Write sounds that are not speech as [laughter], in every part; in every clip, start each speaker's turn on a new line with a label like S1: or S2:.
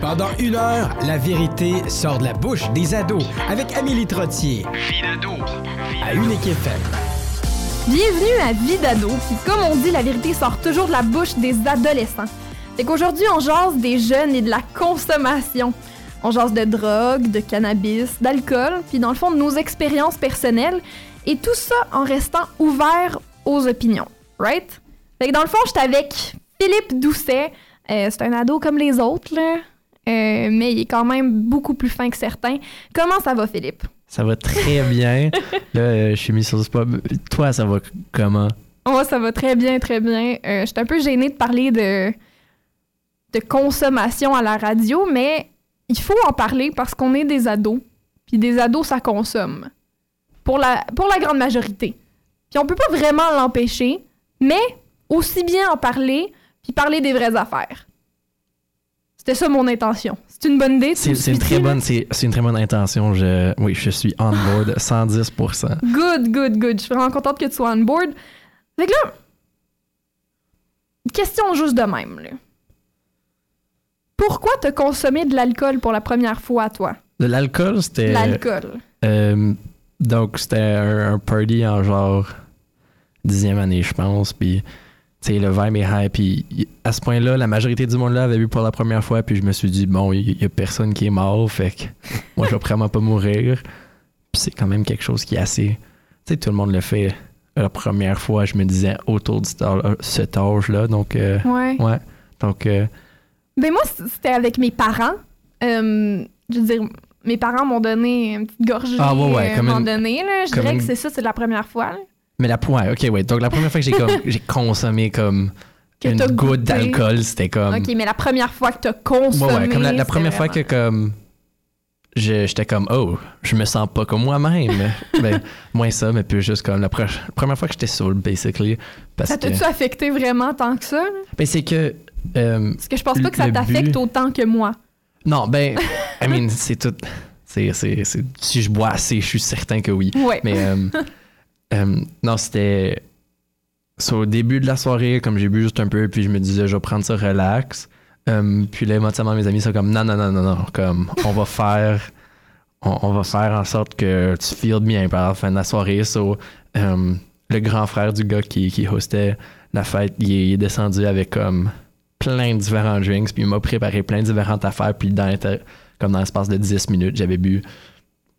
S1: Pendant une heure, la vérité sort de la bouche des ados avec Amélie Trottier. Vie d'ado. À Unique FM.
S2: Bienvenue à Vie d'ado, puis comme on dit, la vérité sort toujours de la bouche des adolescents. Fait qu'aujourd'hui, on jase des jeunes et de la consommation. On jase de drogue, de cannabis, d'alcool, puis dans le fond de nos expériences personnelles, et tout ça en restant ouvert aux opinions, right? Fait que dans le fond, j'étais avec Philippe Doucet. Euh, c'est un ado comme les autres, là. Euh, mais il est quand même beaucoup plus fin que certains. Comment ça va, Philippe?
S3: Ça va très bien. [laughs] là, euh, je suis mis sur le spot. Toi, ça va comment?
S2: Moi, ça va très bien, très bien. Euh, je suis un peu gênée de parler de, de consommation à la radio, mais il faut en parler parce qu'on est des ados. Puis des ados, ça consomme. Pour la, pour la grande majorité. Puis on peut pas vraiment l'empêcher, mais aussi bien en parler, puis parler des vraies affaires. C'était ça mon intention. C'est une bonne idée?
S3: C'est une, très bonne, c'est c'est une très bonne intention. Je, oui, je suis on board [laughs] 110%.
S2: Good, good, good. Je suis vraiment contente que tu sois on board. Fait que là, question juste de même. Là. Pourquoi t'as consommé de l'alcool pour la première fois, toi?
S3: De l'alcool, c'était.
S2: L'alcool.
S3: euh, donc, c'était un, un party en genre dixième année, je pense. Puis, sais, le vibe est high. Puis, à ce point-là, la majorité du monde là avait bu pour la première fois. Puis, je me suis dit, bon, il y, a personne qui est mort. Fait que moi, je vais vraiment pas mourir. Puis, c'est quand même quelque chose qui est assez. Tu sais, tout le monde le fait la première fois, je me disais, autour de cet âge- cet âge-là. Donc, euh,
S2: Ouais.
S3: ouais. Donc, euh,
S2: Ben moi, c'était avec mes parents. Euh, je veux dire, mes parents m'ont donné une petite gorgée
S3: Ah, ouais, ouais,
S2: euh,
S3: comme une-
S2: donné. Là. Je dirais
S3: une-
S2: que c'est ça, c'est la première fois. là,
S3: mais la ouais, ok, ouais. Donc, la première fois que j'ai comme, [laughs] j'ai consommé comme
S2: que
S3: une goutte d'alcool, c'était comme.
S2: OK, mais la première fois que t'as consommé...
S3: Ouais, ouais, comme la, première fois que comme je- j'étais comme oh, je me sens pas comme moi-même. [laughs] ben, moins ça, mais plus juste comme la, pre- la première fois que j'étais saoul, basically. Parce
S2: Ça t'a-tu affecté vraiment tant que ça? là?
S3: ben, c'est que euh,
S2: Parce que je pense pas que ça t'affecte
S3: but-
S2: autant que moi.
S3: non, ben, I mean, c'est tout. C'est, c'est, c'est- si je bois assez, je suis certain que oui.
S2: Ouais.
S3: Mais euh, [laughs] euh, non, c'était. au début de la soirée, comme j'ai bu juste un peu, puis je me disais, je vais prendre ça relax. Euh, puis là, émotionnellement, mes amis sont comme, non, non, non, non, non, comme, on va faire. On, va faire en sorte que tu feels bien par la fin de la soirée. So, euh, le grand frère du gars qui, qui hostait la fête, il est, descendu avec comme plein de différents drinks, puis il m'a préparé plein de différentes affaires, puis dans, comme dans l'espace de 10 minutes, j'avais bu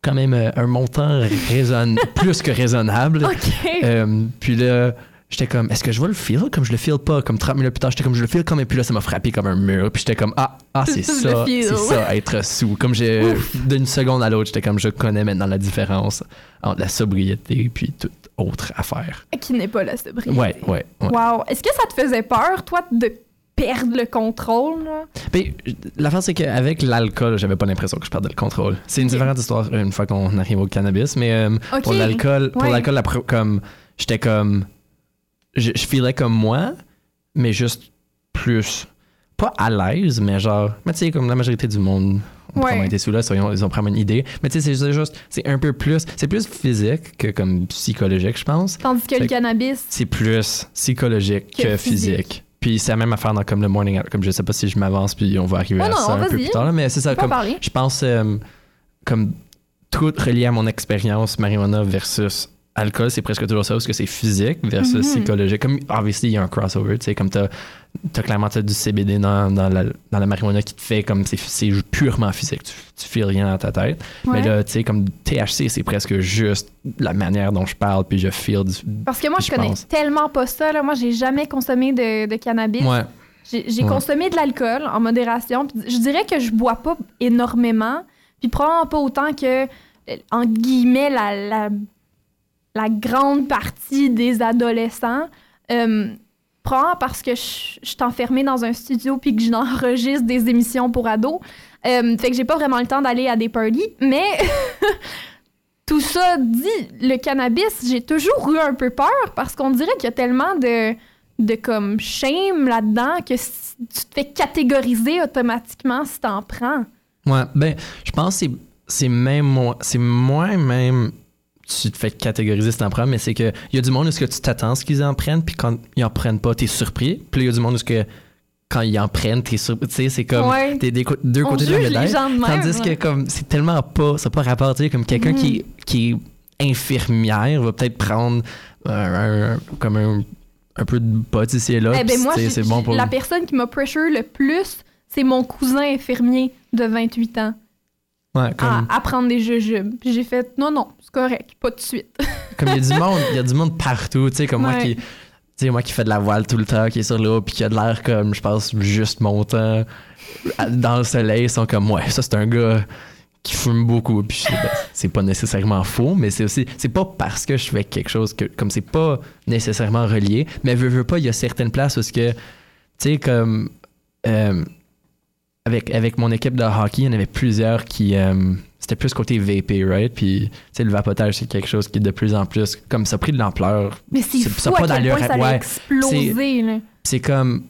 S3: quand même euh, un montant raisonn- [laughs] plus que raisonnable. Euh, puis là, j'étais comme, est-ce que je vais le feel? Comme je le feel pas? Comme 30 minutes plus tard, j'étais comme, je le feel comme, et puis là, ça m'a frappé comme un mur. Puis j'étais comme, ah, ah c'est [laughs] ça, c'est ça, être sous. Comme j'ai, d'une seconde à l'autre, j'étais comme, je connais maintenant la différence entre la sobriété puis toute autre affaire.
S2: Qui n'est pas la sobriété.
S3: Ouais, ouais, ouais.
S2: Wow. Est-ce que ça te faisait peur, toi, de perdre le contrôle? là?
S3: Mais l'affaire, c'est qu'avec l'alcool, j'avais pas l'impression que je perdais le contrôle. C'est une différente histoire une fois qu'on arrive au cannabis, mais euh, pour l'alcool, pour
S2: Ouais.
S3: l'alcool, la comme j'étais comme, je, je filais comme moi, mais juste plus pas à l'aise, mais genre, mais tu sais, comme la majorité du monde. On
S2: Ouais.
S3: été sous là, ils ont vraiment une idée. Mais tu sais, c'est juste, c'est un peu plus, c'est plus physique que comme psychologique, je pense.
S2: Tandis que le cannabis...
S3: C'est plus psychologique
S2: Que
S3: que,
S2: physique.
S3: physique. Puis c'est la même affaire dans comme le morning, comme je sais pas si je m'avance, puis on va arriver
S2: Oh
S3: à ça un peu plus tard, là, mais c'est ça, comme,
S2: parler.
S3: je pense euh, comme tout relié à mon expérience marijuana versus alcool, c'est presque toujours ça, parce que c'est physique versus
S2: Mhm.
S3: psychologique. Comme, obviously, il y a un crossover, tu sais, comme t'as, t'as clairement t'as du CBD dans, dans, la, dans la marijuana qui te fait comme, c'est, purement physique, tu, tu fais rien dans ta tête.
S2: Ouais.
S3: Mais là, tu sais, comme THC, c'est presque juste la manière dont je parle, puis je feel du...
S2: Parce que moi, je
S3: je
S2: connais
S3: pense.
S2: tellement pas ça. Là. Moi, j'ai jamais consommé de, de cannabis.
S3: Ouais.
S2: J'ai
S3: Ouais.
S2: consommé de l'alcool en modération. puis Je dirais que je bois pas énormément. Puis probablement pas autant que, euh, en guillemets, la, la, la grande partie des adolescents. Euh, probablement parce que je suis enfermée dans un studio puis que j'enregistre des émissions pour ados. Euh, fait que j'ai pas vraiment le temps d'aller à des parties. Mais [laughs] tout ça dit, le cannabis, j'ai toujours eu un peu peur parce qu'on dirait qu'il y a tellement de, de comme shame là-dedans que tu te fais catégoriser automatiquement si t'en prends.
S3: Ouais, ben, je pense que c'est- c'est même c'est moins même tu te fais catégoriser si t'en prends, mais c'est que il y a du monde où ce que tu t'attends à ce qu'ils en prennent, puis quand ils en prennent pas, t'es surpris. Puis il y a du monde où ce que quand ils en prennent, t'es sûr, tu sais, c'est comme
S2: Ouais.
S3: t'es des deux côtés de la médaille. Tandis que comme c'est tellement pas, ça n'a pas rapport, tu sais, comme quelqu'un qui, qui est infirmière va peut-être prendre un, un- comme un, un peu de pot ici et là.
S2: Eh ben moi,
S3: c'est bon pour
S2: la personne qui m'a pressure le plus, c'est mon cousin infirmier de 28 ans
S3: Ouais, comme,
S2: à, à prendre des jujubes. Puis j'ai fait non, non, c'est correct, pas de suite. [laughs]
S3: comme il y a du monde, il y a du monde partout, tu sais, comme moi qui. Sais, moi qui fais de la voile tout le temps, qui est sur l'eau, puis qui a de l'air comme, je pense, juste montant à- dans le soleil, ils sont comme, ouais, ça c'est un gars qui fume beaucoup. Puis ben, c'est pas nécessairement faux, mais c'est aussi, c'est pas parce que je fais quelque chose que, comme c'est pas nécessairement relié, mais veux, veux pas, il y a certaines places où ce que, tu sais, comme, euh, avec, avec mon équipe de hockey, il y en avait plusieurs qui, euh, c'était plus côté VP, right? Puis, tu sais, le vapotage, c'est quelque chose qui est de plus en plus, comme ça a pris de l'ampleur
S2: Mais c'est fou
S3: ça
S2: à
S3: pas
S2: quel point ça
S3: ouais.
S2: explosé.
S3: C'est comme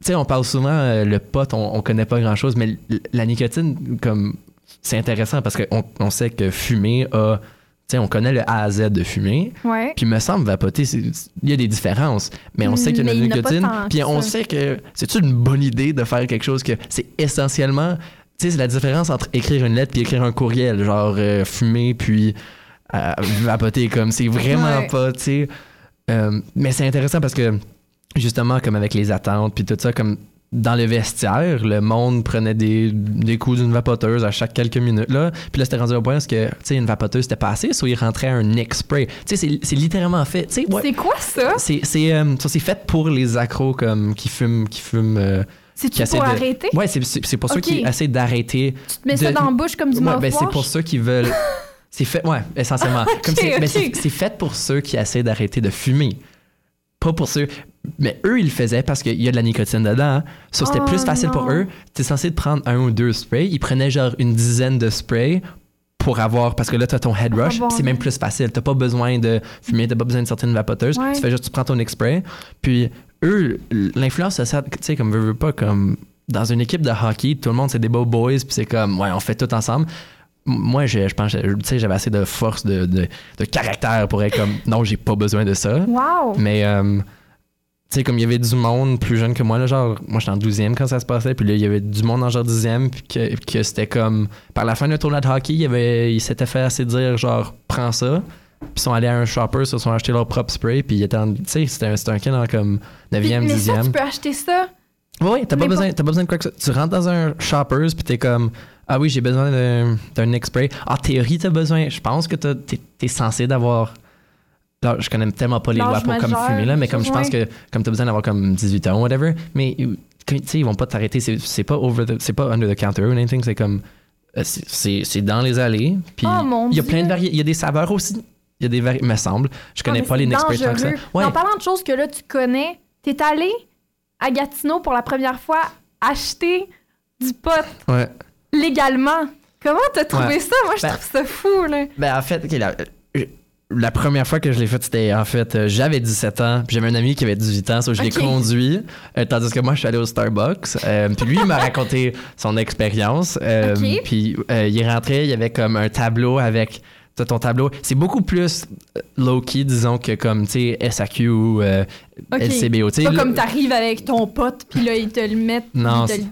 S3: tu sais on parle souvent euh, le pot on, on connaît pas grand chose mais la nicotine comme c'est intéressant parce qu'on on sait que fumer a on connaît le A à Z de fumer
S2: Ouais.
S3: puis me semble vapoter il y a des différences mais on sait qu'il y a de la nicotine puis on
S2: ça.
S3: sait que c'est une bonne idée de faire quelque chose que c'est essentiellement tu sais c'est la différence entre écrire une lettre puis écrire un courriel genre euh, fumer puis euh, vapoter comme c'est vraiment
S2: Ouais.
S3: pas tu sais euh, mais c'est intéressant parce que justement comme avec les attentes puis tout ça comme dans le vestiaire, le monde prenait des, des coups d'une vapoteuse à chaque quelques minutes là. Puis là c'était rendu au point parce que tu sais une vapoteuse c'était pas assez, soit il rentrait un neck spray. Tu sais c'est- c'est littéralement fait, ouais.
S2: C'est quoi ça?
S3: C'est c'est euh, ça, c'est fait pour les accros comme qui fument qui fument euh, essaient
S2: pour
S3: de-
S2: arrêter?
S3: Ouais, c'est c'est c'est pour ceux qui essaient d'arrêter
S2: Tu te mets ça dans la bouche comme du
S3: Ouais, ben, c'est pour ceux qui veulent. [laughs] C'est fait, ouais, essentiellement. Comme c'est, ben, c'est, c'est fait pour ceux qui essaient d'arrêter de fumer. Pas pour ceux. Mais eux, ils le faisaient parce qu'il y a de la nicotine dedans. hein. Ça, c'était
S2: Oh,
S3: plus facile pour eux. T'es censé te prendre un ou deux sprays. Ils prenaient genre une dizaine de sprays pour avoir. Parce que là, t'as ton head rush. C'est même plus facile. T'as pas besoin de fumer, t'as pas besoin de certaines vapoteuses.
S2: Ouais.
S3: Tu fais juste, tu prends ton spray. Puis eux, l'influence sociale, tu sais, comme veux, veux pas, comme dans une équipe de hockey, tout le monde, c'est des beaux boys, puis c'est comme, ouais, on fait tout ensemble. Moi, je, je pense, tu sais, j'avais assez de force, de, de, de caractère pour être comme, non, j'ai pas besoin de ça.
S2: Wow!
S3: Mais, euh, tu sais, comme il y avait du monde plus jeune que moi, là, genre, moi, j'étais en 12e quand ça se passait, puis là, il y avait du monde en genre 10e, puis que, que c'était comme, par la fin d'un tournoi de hockey, il, y avait, il s'était fait assez dire, genre, prends ça. Puis ils sont allés à un shopper, ils se sont achetés leur propre spray, puis ils étaient en, tu sais, c'était un, c'était un kid en comme 9e,
S2: Puis- mais ça,
S3: 10e.
S2: tu peux acheter ça?
S3: Oui, t'as pas, besoin, t'as pas besoin de quoi que ça. Tu rentres dans un shoppers puis t'es comme Ah oui, j'ai besoin d'un, d'un neck spray. En théorie, t'as besoin. Je pense que t'es, t'es censé d'avoir. Là, je connais tellement pas les lois pour comme fumer là, mais comme je pense que comme t'as besoin d'avoir comme 18 ans ou whatever, mais tu sais, ils vont pas t'arrêter. C'est, pas over the- c'est pas under the counter ou anything. C'est comme euh, c'est, dans les allées. Puis
S2: Oh,
S3: il y a plein de variétés. Il y a des saveurs aussi. Il y a des variétés, me semble. Je connais
S2: Ah, mais
S3: pas les sprays tant que ça. Ouais.
S2: En parlant de choses que là, tu connais, t'es allé à Gatineau pour la première fois acheter du pot
S3: ouais.
S2: légalement. Comment t'as trouvé
S3: Ouais.
S2: ça? Moi, je
S3: Ben-
S2: trouve ça fou, là.
S3: Ben, en fait, ok, la, euh, la première fois que je l'ai fait, c'était en fait, euh, j'avais 17 ans, puis j'avais un ami qui avait 18 ans, so je l'ai conduit, euh, tandis que moi, je suis allé au Starbucks. euh, puis lui, il m'a [laughs] raconté son expérience. euh,
S2: Ok.
S3: Puis il est rentré, il y avait comme un tableau avec. T'as ton tableau, c'est beaucoup plus euh, low-key, disons, que comme, tu sais, SAQ ou euh,
S2: Ok.
S3: LCBO. tu sais,
S2: Pas comme t'arrives avec ton pote, puis là, ils te le mettent.
S3: Non, c'est-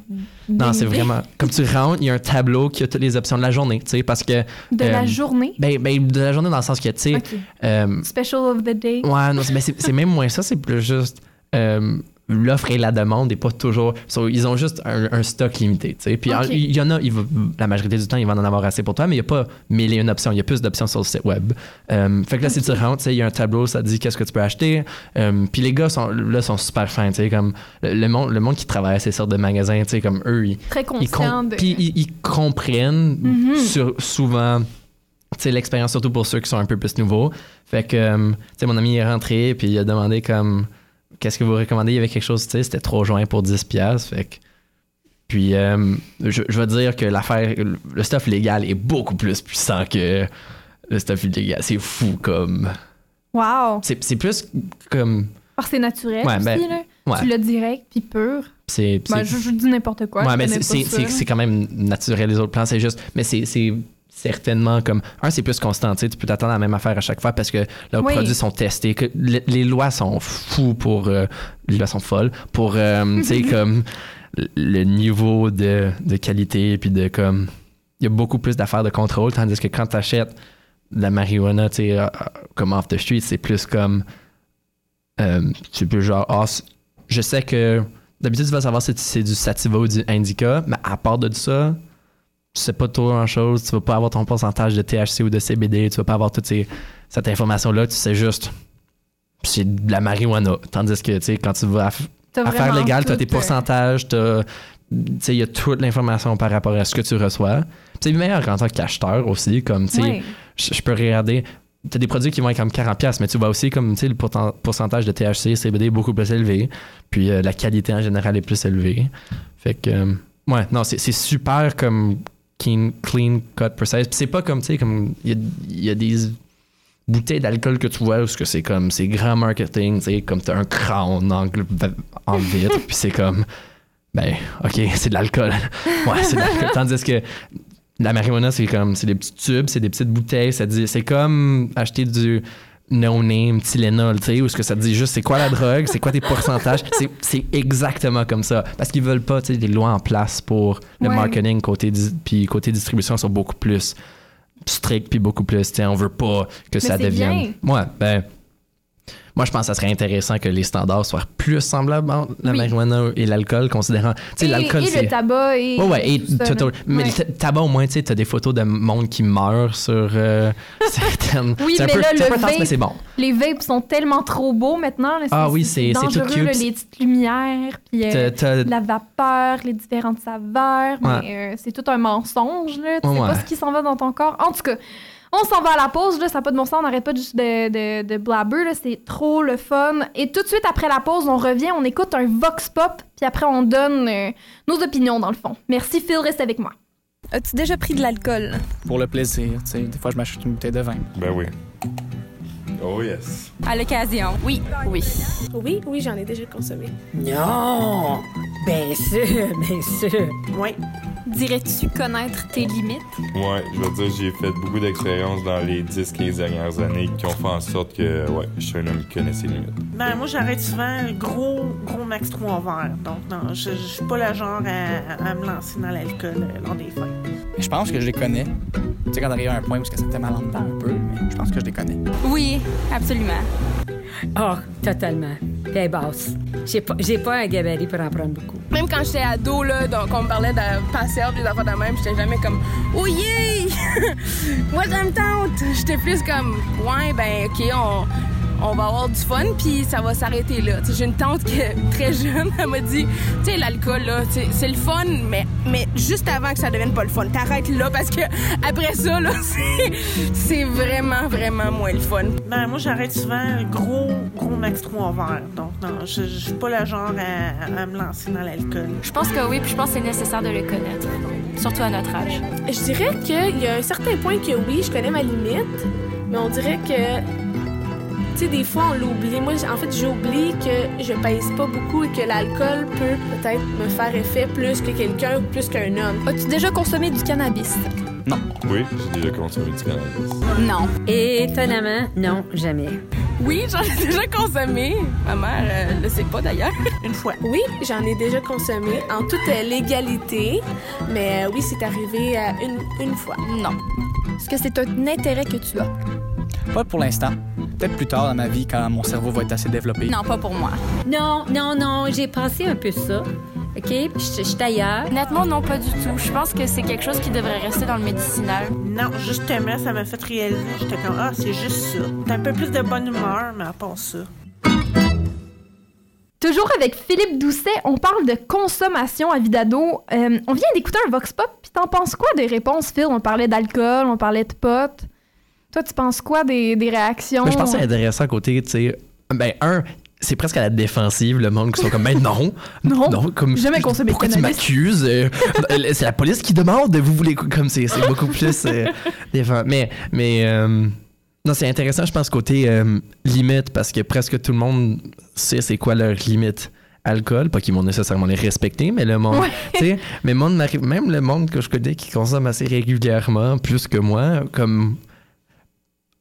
S3: Non, c'est vraiment. Comme tu rentres, il y a un tableau qui a toutes les options de la journée, tu sais, parce que.
S2: De la
S3: euh,
S2: journée?
S3: Ben, ben, de la journée dans le sens que, tu sais. Euh,
S2: Special of the day.
S3: Ouais, non, c'est, ben, c'est, c'est même moins ça, c'est plus juste euh, l'offre et la demande n'est pas toujours. so, ils ont juste un, un stock limité, tu sais. Puis il y en a, il va- la majorité du temps, ils vont en avoir assez pour toi, mais il n'y a pas mille et une options. Il y a plus d'options sur le site web. Euh, fait que là, si tu sais, il y a un tableau, ça te dit qu'est-ce que tu peux acheter. Euh, puis les gars sont, là, sont super fins, tu sais, comme le, le monde, le monde qui travaille à ces sortes de magasins, tu sais, comme eux, ils,
S2: Très
S3: ils,
S2: conscient
S3: com-
S2: de.
S3: puis ils, ils comprennent
S2: Mhm.
S3: sur- souvent tu sais, l'expérience surtout pour ceux qui sont un peu plus nouveaux. Fait que, tu sais, mon ami est rentré, puis il a demandé comme, qu'est-ce que vous recommandez? Il y avait quelque chose, tu sais, c'était trop joint pour 10 piastres, fait que... Puis, euh, je, je vais dire que l'affaire, le stuff légal est beaucoup plus puissant que le stuff illégal. C'est fou, comme...
S2: Wow!
S3: C'est plus comme...
S2: Parce que c'est naturel
S3: Ouais,
S2: aussi,
S3: ben,
S2: là.
S3: ouais.
S2: Tu l'as direct, puis pur.
S3: C'est
S2: Ben, je, je dis n'importe quoi.
S3: ouais, mais c'est
S2: là.
S3: quand même naturel, les autres plans, c'est juste... Mais c'est certainement comme un c'est plus constant tu peux t'attendre à la même affaire à chaque fois parce que leurs
S2: Oui.
S3: produits sont testés que le- les lois sont fous pour euh, les lois sont folles pour euh, [laughs] tu sais comme le niveau de, de qualité puis de comme il y a beaucoup plus d'affaires de contrôle tandis que quand tu achètes de la marijuana tu sais euh, comme off the street c'est plus comme euh, tu peux genre ah, je sais que d'habitude tu vas savoir si c'est du sativa ou du indica mais à part de ça tu sais pas trop grand chose, tu vas pas avoir ton pourcentage de THC ou de CBD, tu vas pas avoir toute ces- cette information-là, tu sais juste c'est de la marijuana. Tandis que tu sais, quand tu vas à f-
S2: T'as
S3: affaires
S2: vraiment
S3: légales, tu as tes pourcentages, t'as- tu sais, il y a toute l'information par rapport à ce que tu reçois. C'est meilleur en tant qu'acheteur aussi, comme tu sais, je peux regarder. Tu as des produits qui vont être comme 40$, mais tu vois aussi comme tu sais, le pourcentage de THC, CBD est beaucoup plus élevé. Puis euh, la qualité en général est plus élevée. Fait que, euh, ouais, non, c'est super comme clean, clean cut, precise. C'est pas comme, tu sais, comme, il y a, des bouteilles d'alcool que tu vois où que c'est comme, c'est grand marketing, tu sais, comme t'as un gl- en vitre, puis c'est comme, ben, ok, c'est de l'alcool. [laughs] ouais, c'est de l'alcool. Tandis que la marijuana, c'est comme, c'est des petits tubes, c'est des petites bouteilles, ça dit, c'est comme acheter du no-name Tylenol, tu sais, où ce que ça te dit juste c'est quoi la drogue, c'est quoi tes pourcentages, c'est, c'est exactement comme ça. Parce qu'ils veulent pas, tu sais, des lois en place pour le
S2: Ouais.
S3: marketing côté, puis côté distribution sont beaucoup plus stricts puis beaucoup plus, tu sais, on veut pas que ça devienne. Ouais, ben, moi je pense que ça serait intéressant que les standards soient plus semblables entre la
S2: Oui.
S3: marijuana et l'alcool, considérant, tu sais, l'alcool
S2: et
S3: c'est.
S2: le tabac et.
S3: Ouais, ouais, et
S2: tout ça,
S3: tout-
S2: là.
S3: mais
S2: Ouais.
S3: le ta- tabac, au moins, tu sais, t'as des photos de monde qui meurt sur euh, [laughs] certaines.
S2: Oui,
S3: c'est un
S2: mais
S3: peu,
S2: là, le vape-
S3: mais c'est bon.
S2: Les vapes sont tellement trop beaux maintenant. là,
S3: Ah oui, c'est- c'est tout cute.
S2: là, les petites lumières, puis euh, la vapeur, les différentes saveurs. Mais euh, c'est tout un mensonge. Là. Tu sais pas ce qui s'en va dans ton corps. En tout cas, on s'en va à la pause. Là, ça n'a pas de bon sens. On n'arrête pas juste de, de, de blabber. là. C'est trop le fun. Et tout de suite après la pause, on revient, on écoute un vox pop, puis après, on donne euh, nos opinions dans le fond. Merci, Phil, reste avec moi.
S4: As-tu déjà pris de l'alcool?
S5: pour le plaisir. tu sais. Des fois, je m'achète une bouteille de vin.
S6: Ben oui. Oh yes.
S4: À l'occasion. Oui. Oui.
S7: Oui, oui, j'en ai déjà consommé.
S8: Non! Bien sûr, bien sûr.
S7: Oui.
S4: Dirais-tu connaître tes limites?
S6: Ouais, je veux dire, j'ai fait beaucoup d'expériences dans les 10-15 dernières années qui ont fait en sorte que, ouais, je suis un homme qui connaît ses limites.
S7: Ben, moi, j'arrête souvent gros, gros max 3 verres. Donc, non, je, je suis pas le genre à, à me lancer dans l'alcool euh, lors des fêtes.
S5: Je pense que je les connais. Tu sais, quand t'arrives à un point où ça te fait mal en dedans un peu, mais je pense que je les connais.
S4: Oui, absolument.
S8: Oh, totalement. T'es basse. J'ai pas, pas un gabarit pour en prendre beaucoup.
S9: Même quand j'étais ado, là, donc on me parlait de passer des affaires de même, j'étais jamais comme Oh yeah! [laughs] Moi, ça me tente! J'étais plus comme Ouais, ben, OK, on, on va avoir du fun, puis ça va s'arrêter là. J'ai une tante qui est très jeune, elle m'a dit Tu sais, l'alcool, là, c'est le fun, mais, mais juste avant que ça devienne pas le fun. T'arrêtes là parce que après ça, là, [laughs] c'est- vraiment, vraiment moins le fun.
S7: Ben, moi, j'arrête souvent gros, gros max 3 verres. Donc, non, je, je suis pas le genre à, à me lancer dans l'alcool.
S4: Je pense que oui, puis je pense que c'est nécessaire de le connaître. Surtout à notre âge.
S10: Je dirais qu'il y a un certain point que oui, je connais ma limite, mais on dirait que, sais, des fois, on l'oublie. Moi, en fait, j'oublie que je pèse pas beaucoup et que l'alcool peut peut-être me faire effet plus que quelqu'un ou plus qu'un homme.
S4: As-tu déjà consommé du cannabis?
S6: Oui, j'ai déjà consommé du cannabis.
S4: Non.
S8: Étonnamment, non, jamais.
S9: Oui, j'en ai déjà consommé. Ma mère euh, le sait pas d'ailleurs. [laughs]
S7: Une fois.
S10: Oui, j'en ai déjà consommé en toute euh, légalité, mais euh, oui, c'est arrivé euh, une, une fois.
S4: Non. Est-ce que c'est un intérêt que tu as?
S5: Pas pour l'instant. Peut-être plus tard dans ma vie, quand mon cerveau va être assez développé.
S4: Non, pas pour moi.
S8: Non, non, non, j'ai pensé un peu ça. OK? Je je suis ailleurs.
S4: Honnêtement, non, pas du tout. Je pense que c'est quelque chose qui devrait rester dans le médicinal.
S7: Non, justement, ça m'a fait réaliser. J'étais comme, ah, c'est juste ça. T'as un peu plus de bonne humeur, mais à part ça.
S2: Toujours avec Philippe Doucet, on parle de consommation à vie d'ado. Euh, on vient d'écouter un Vox Pop, puis t'en penses quoi des réponses, Phil? On parlait d'alcool, on parlait de potes. Toi, tu penses quoi des, des réactions?
S3: Mais je pense que c'est intéressant à côté, tu sais. Ben, un, c'est presque à la défensive, le monde qui sont comme, ben non. [laughs]
S2: Non,
S3: comme,
S2: jamais consommé
S3: Pourquoi tu m'accuses? Euh, c'est la police qui demande, vous voulez, comme c'est beaucoup plus euh, défend- Mais, mais, euh, non, c'est intéressant, je pense, côté euh, limite, parce que presque tout le monde sait c'est quoi leur limite alcool, pas qu'ils vont nécessairement les respecter, mais le monde,
S2: Ouais.
S3: tu sais, mais le monde même le monde que je connais qui consomme assez régulièrement, plus que moi, comme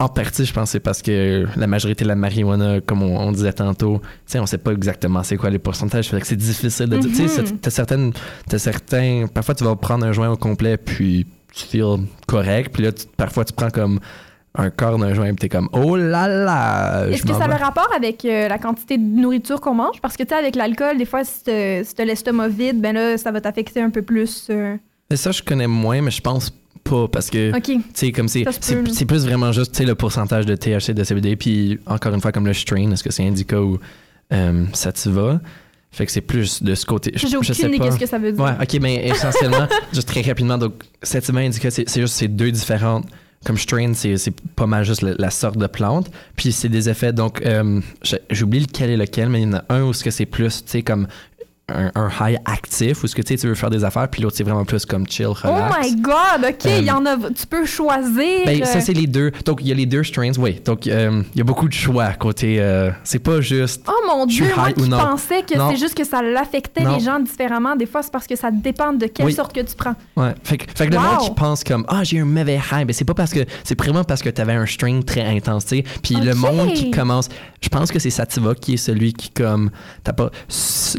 S3: en partie, je pense que c'est parce que la majorité de la marijuana, comme on, on disait tantôt, tu sais, on sait pas exactement c'est quoi les pourcentages, fait que c'est difficile de dire. Tu sais,
S2: Mhm.
S3: t'as certaines, t'as certains, parfois tu vas prendre un joint au complet, puis tu feels correct, puis là, tu- parfois tu prends comme un quart d'un joint, t'es comme, oh là là,
S2: Est-ce que ça a le rapport avec euh, la quantité de nourriture qu'on mange? Parce que, tu sais, avec l'alcool, des fois, si t'as si l'estomac vide, ben là, ça va t'affecter un peu plus. euh.
S3: Mais ça, je connais moins, mais je pense pas, parce que... Sais, comme c'est, c'est, plus vraiment juste, le pourcentage de THC, de CBD, puis encore une fois, comme le strain, est-ce que c'est indica ou euh, sativa? Fait que c'est plus de ce côté. Je, je sais pas.
S2: qu'est-ce que ça veut dire.
S3: Ouais, ok, mais [laughs] essentiellement, juste très rapidement, donc sativa, indica, c'est, c'est juste ces deux différentes. Comme strain, c'est, c'est pas mal juste la, la sorte de plante. Puis c'est des effets, donc, euh, j'ai- j'oublie lequel est lequel, mais il y en a un où ce que c'est plus, tu sais, comme un, un high actif, où ce que tu sais, tu veux faire des affaires, puis l'autre, c'est vraiment plus comme chill,
S2: Oh
S3: relax.
S2: my god, OK, il y
S3: Euh,
S2: en a. Tu peux choisir.
S3: Ben, ça,
S2: euh,
S3: c'est les deux. Donc, il y a les deux strains, oui. Donc, euh, il y a beaucoup de choix côté. euh, c'est pas juste.
S2: Oh mon Dieu, moi
S3: ou
S2: qui pensais que c'est juste que ça l'affectait les gens différemment. Des fois, c'est parce que ça dépend de quelle
S3: Oui.
S2: sorte que tu prends.
S3: Ouais. Fait, que- fait que le
S2: Wow.
S3: monde qui pense comme Ah, j'ai un mauvais high, ben, c'est pas parce que. C'est vraiment parce que t'avais un strain très intense, tu sais. Puis le monde qui commence. Je pense que c'est Sativa qui est celui qui, comme. T'as pas.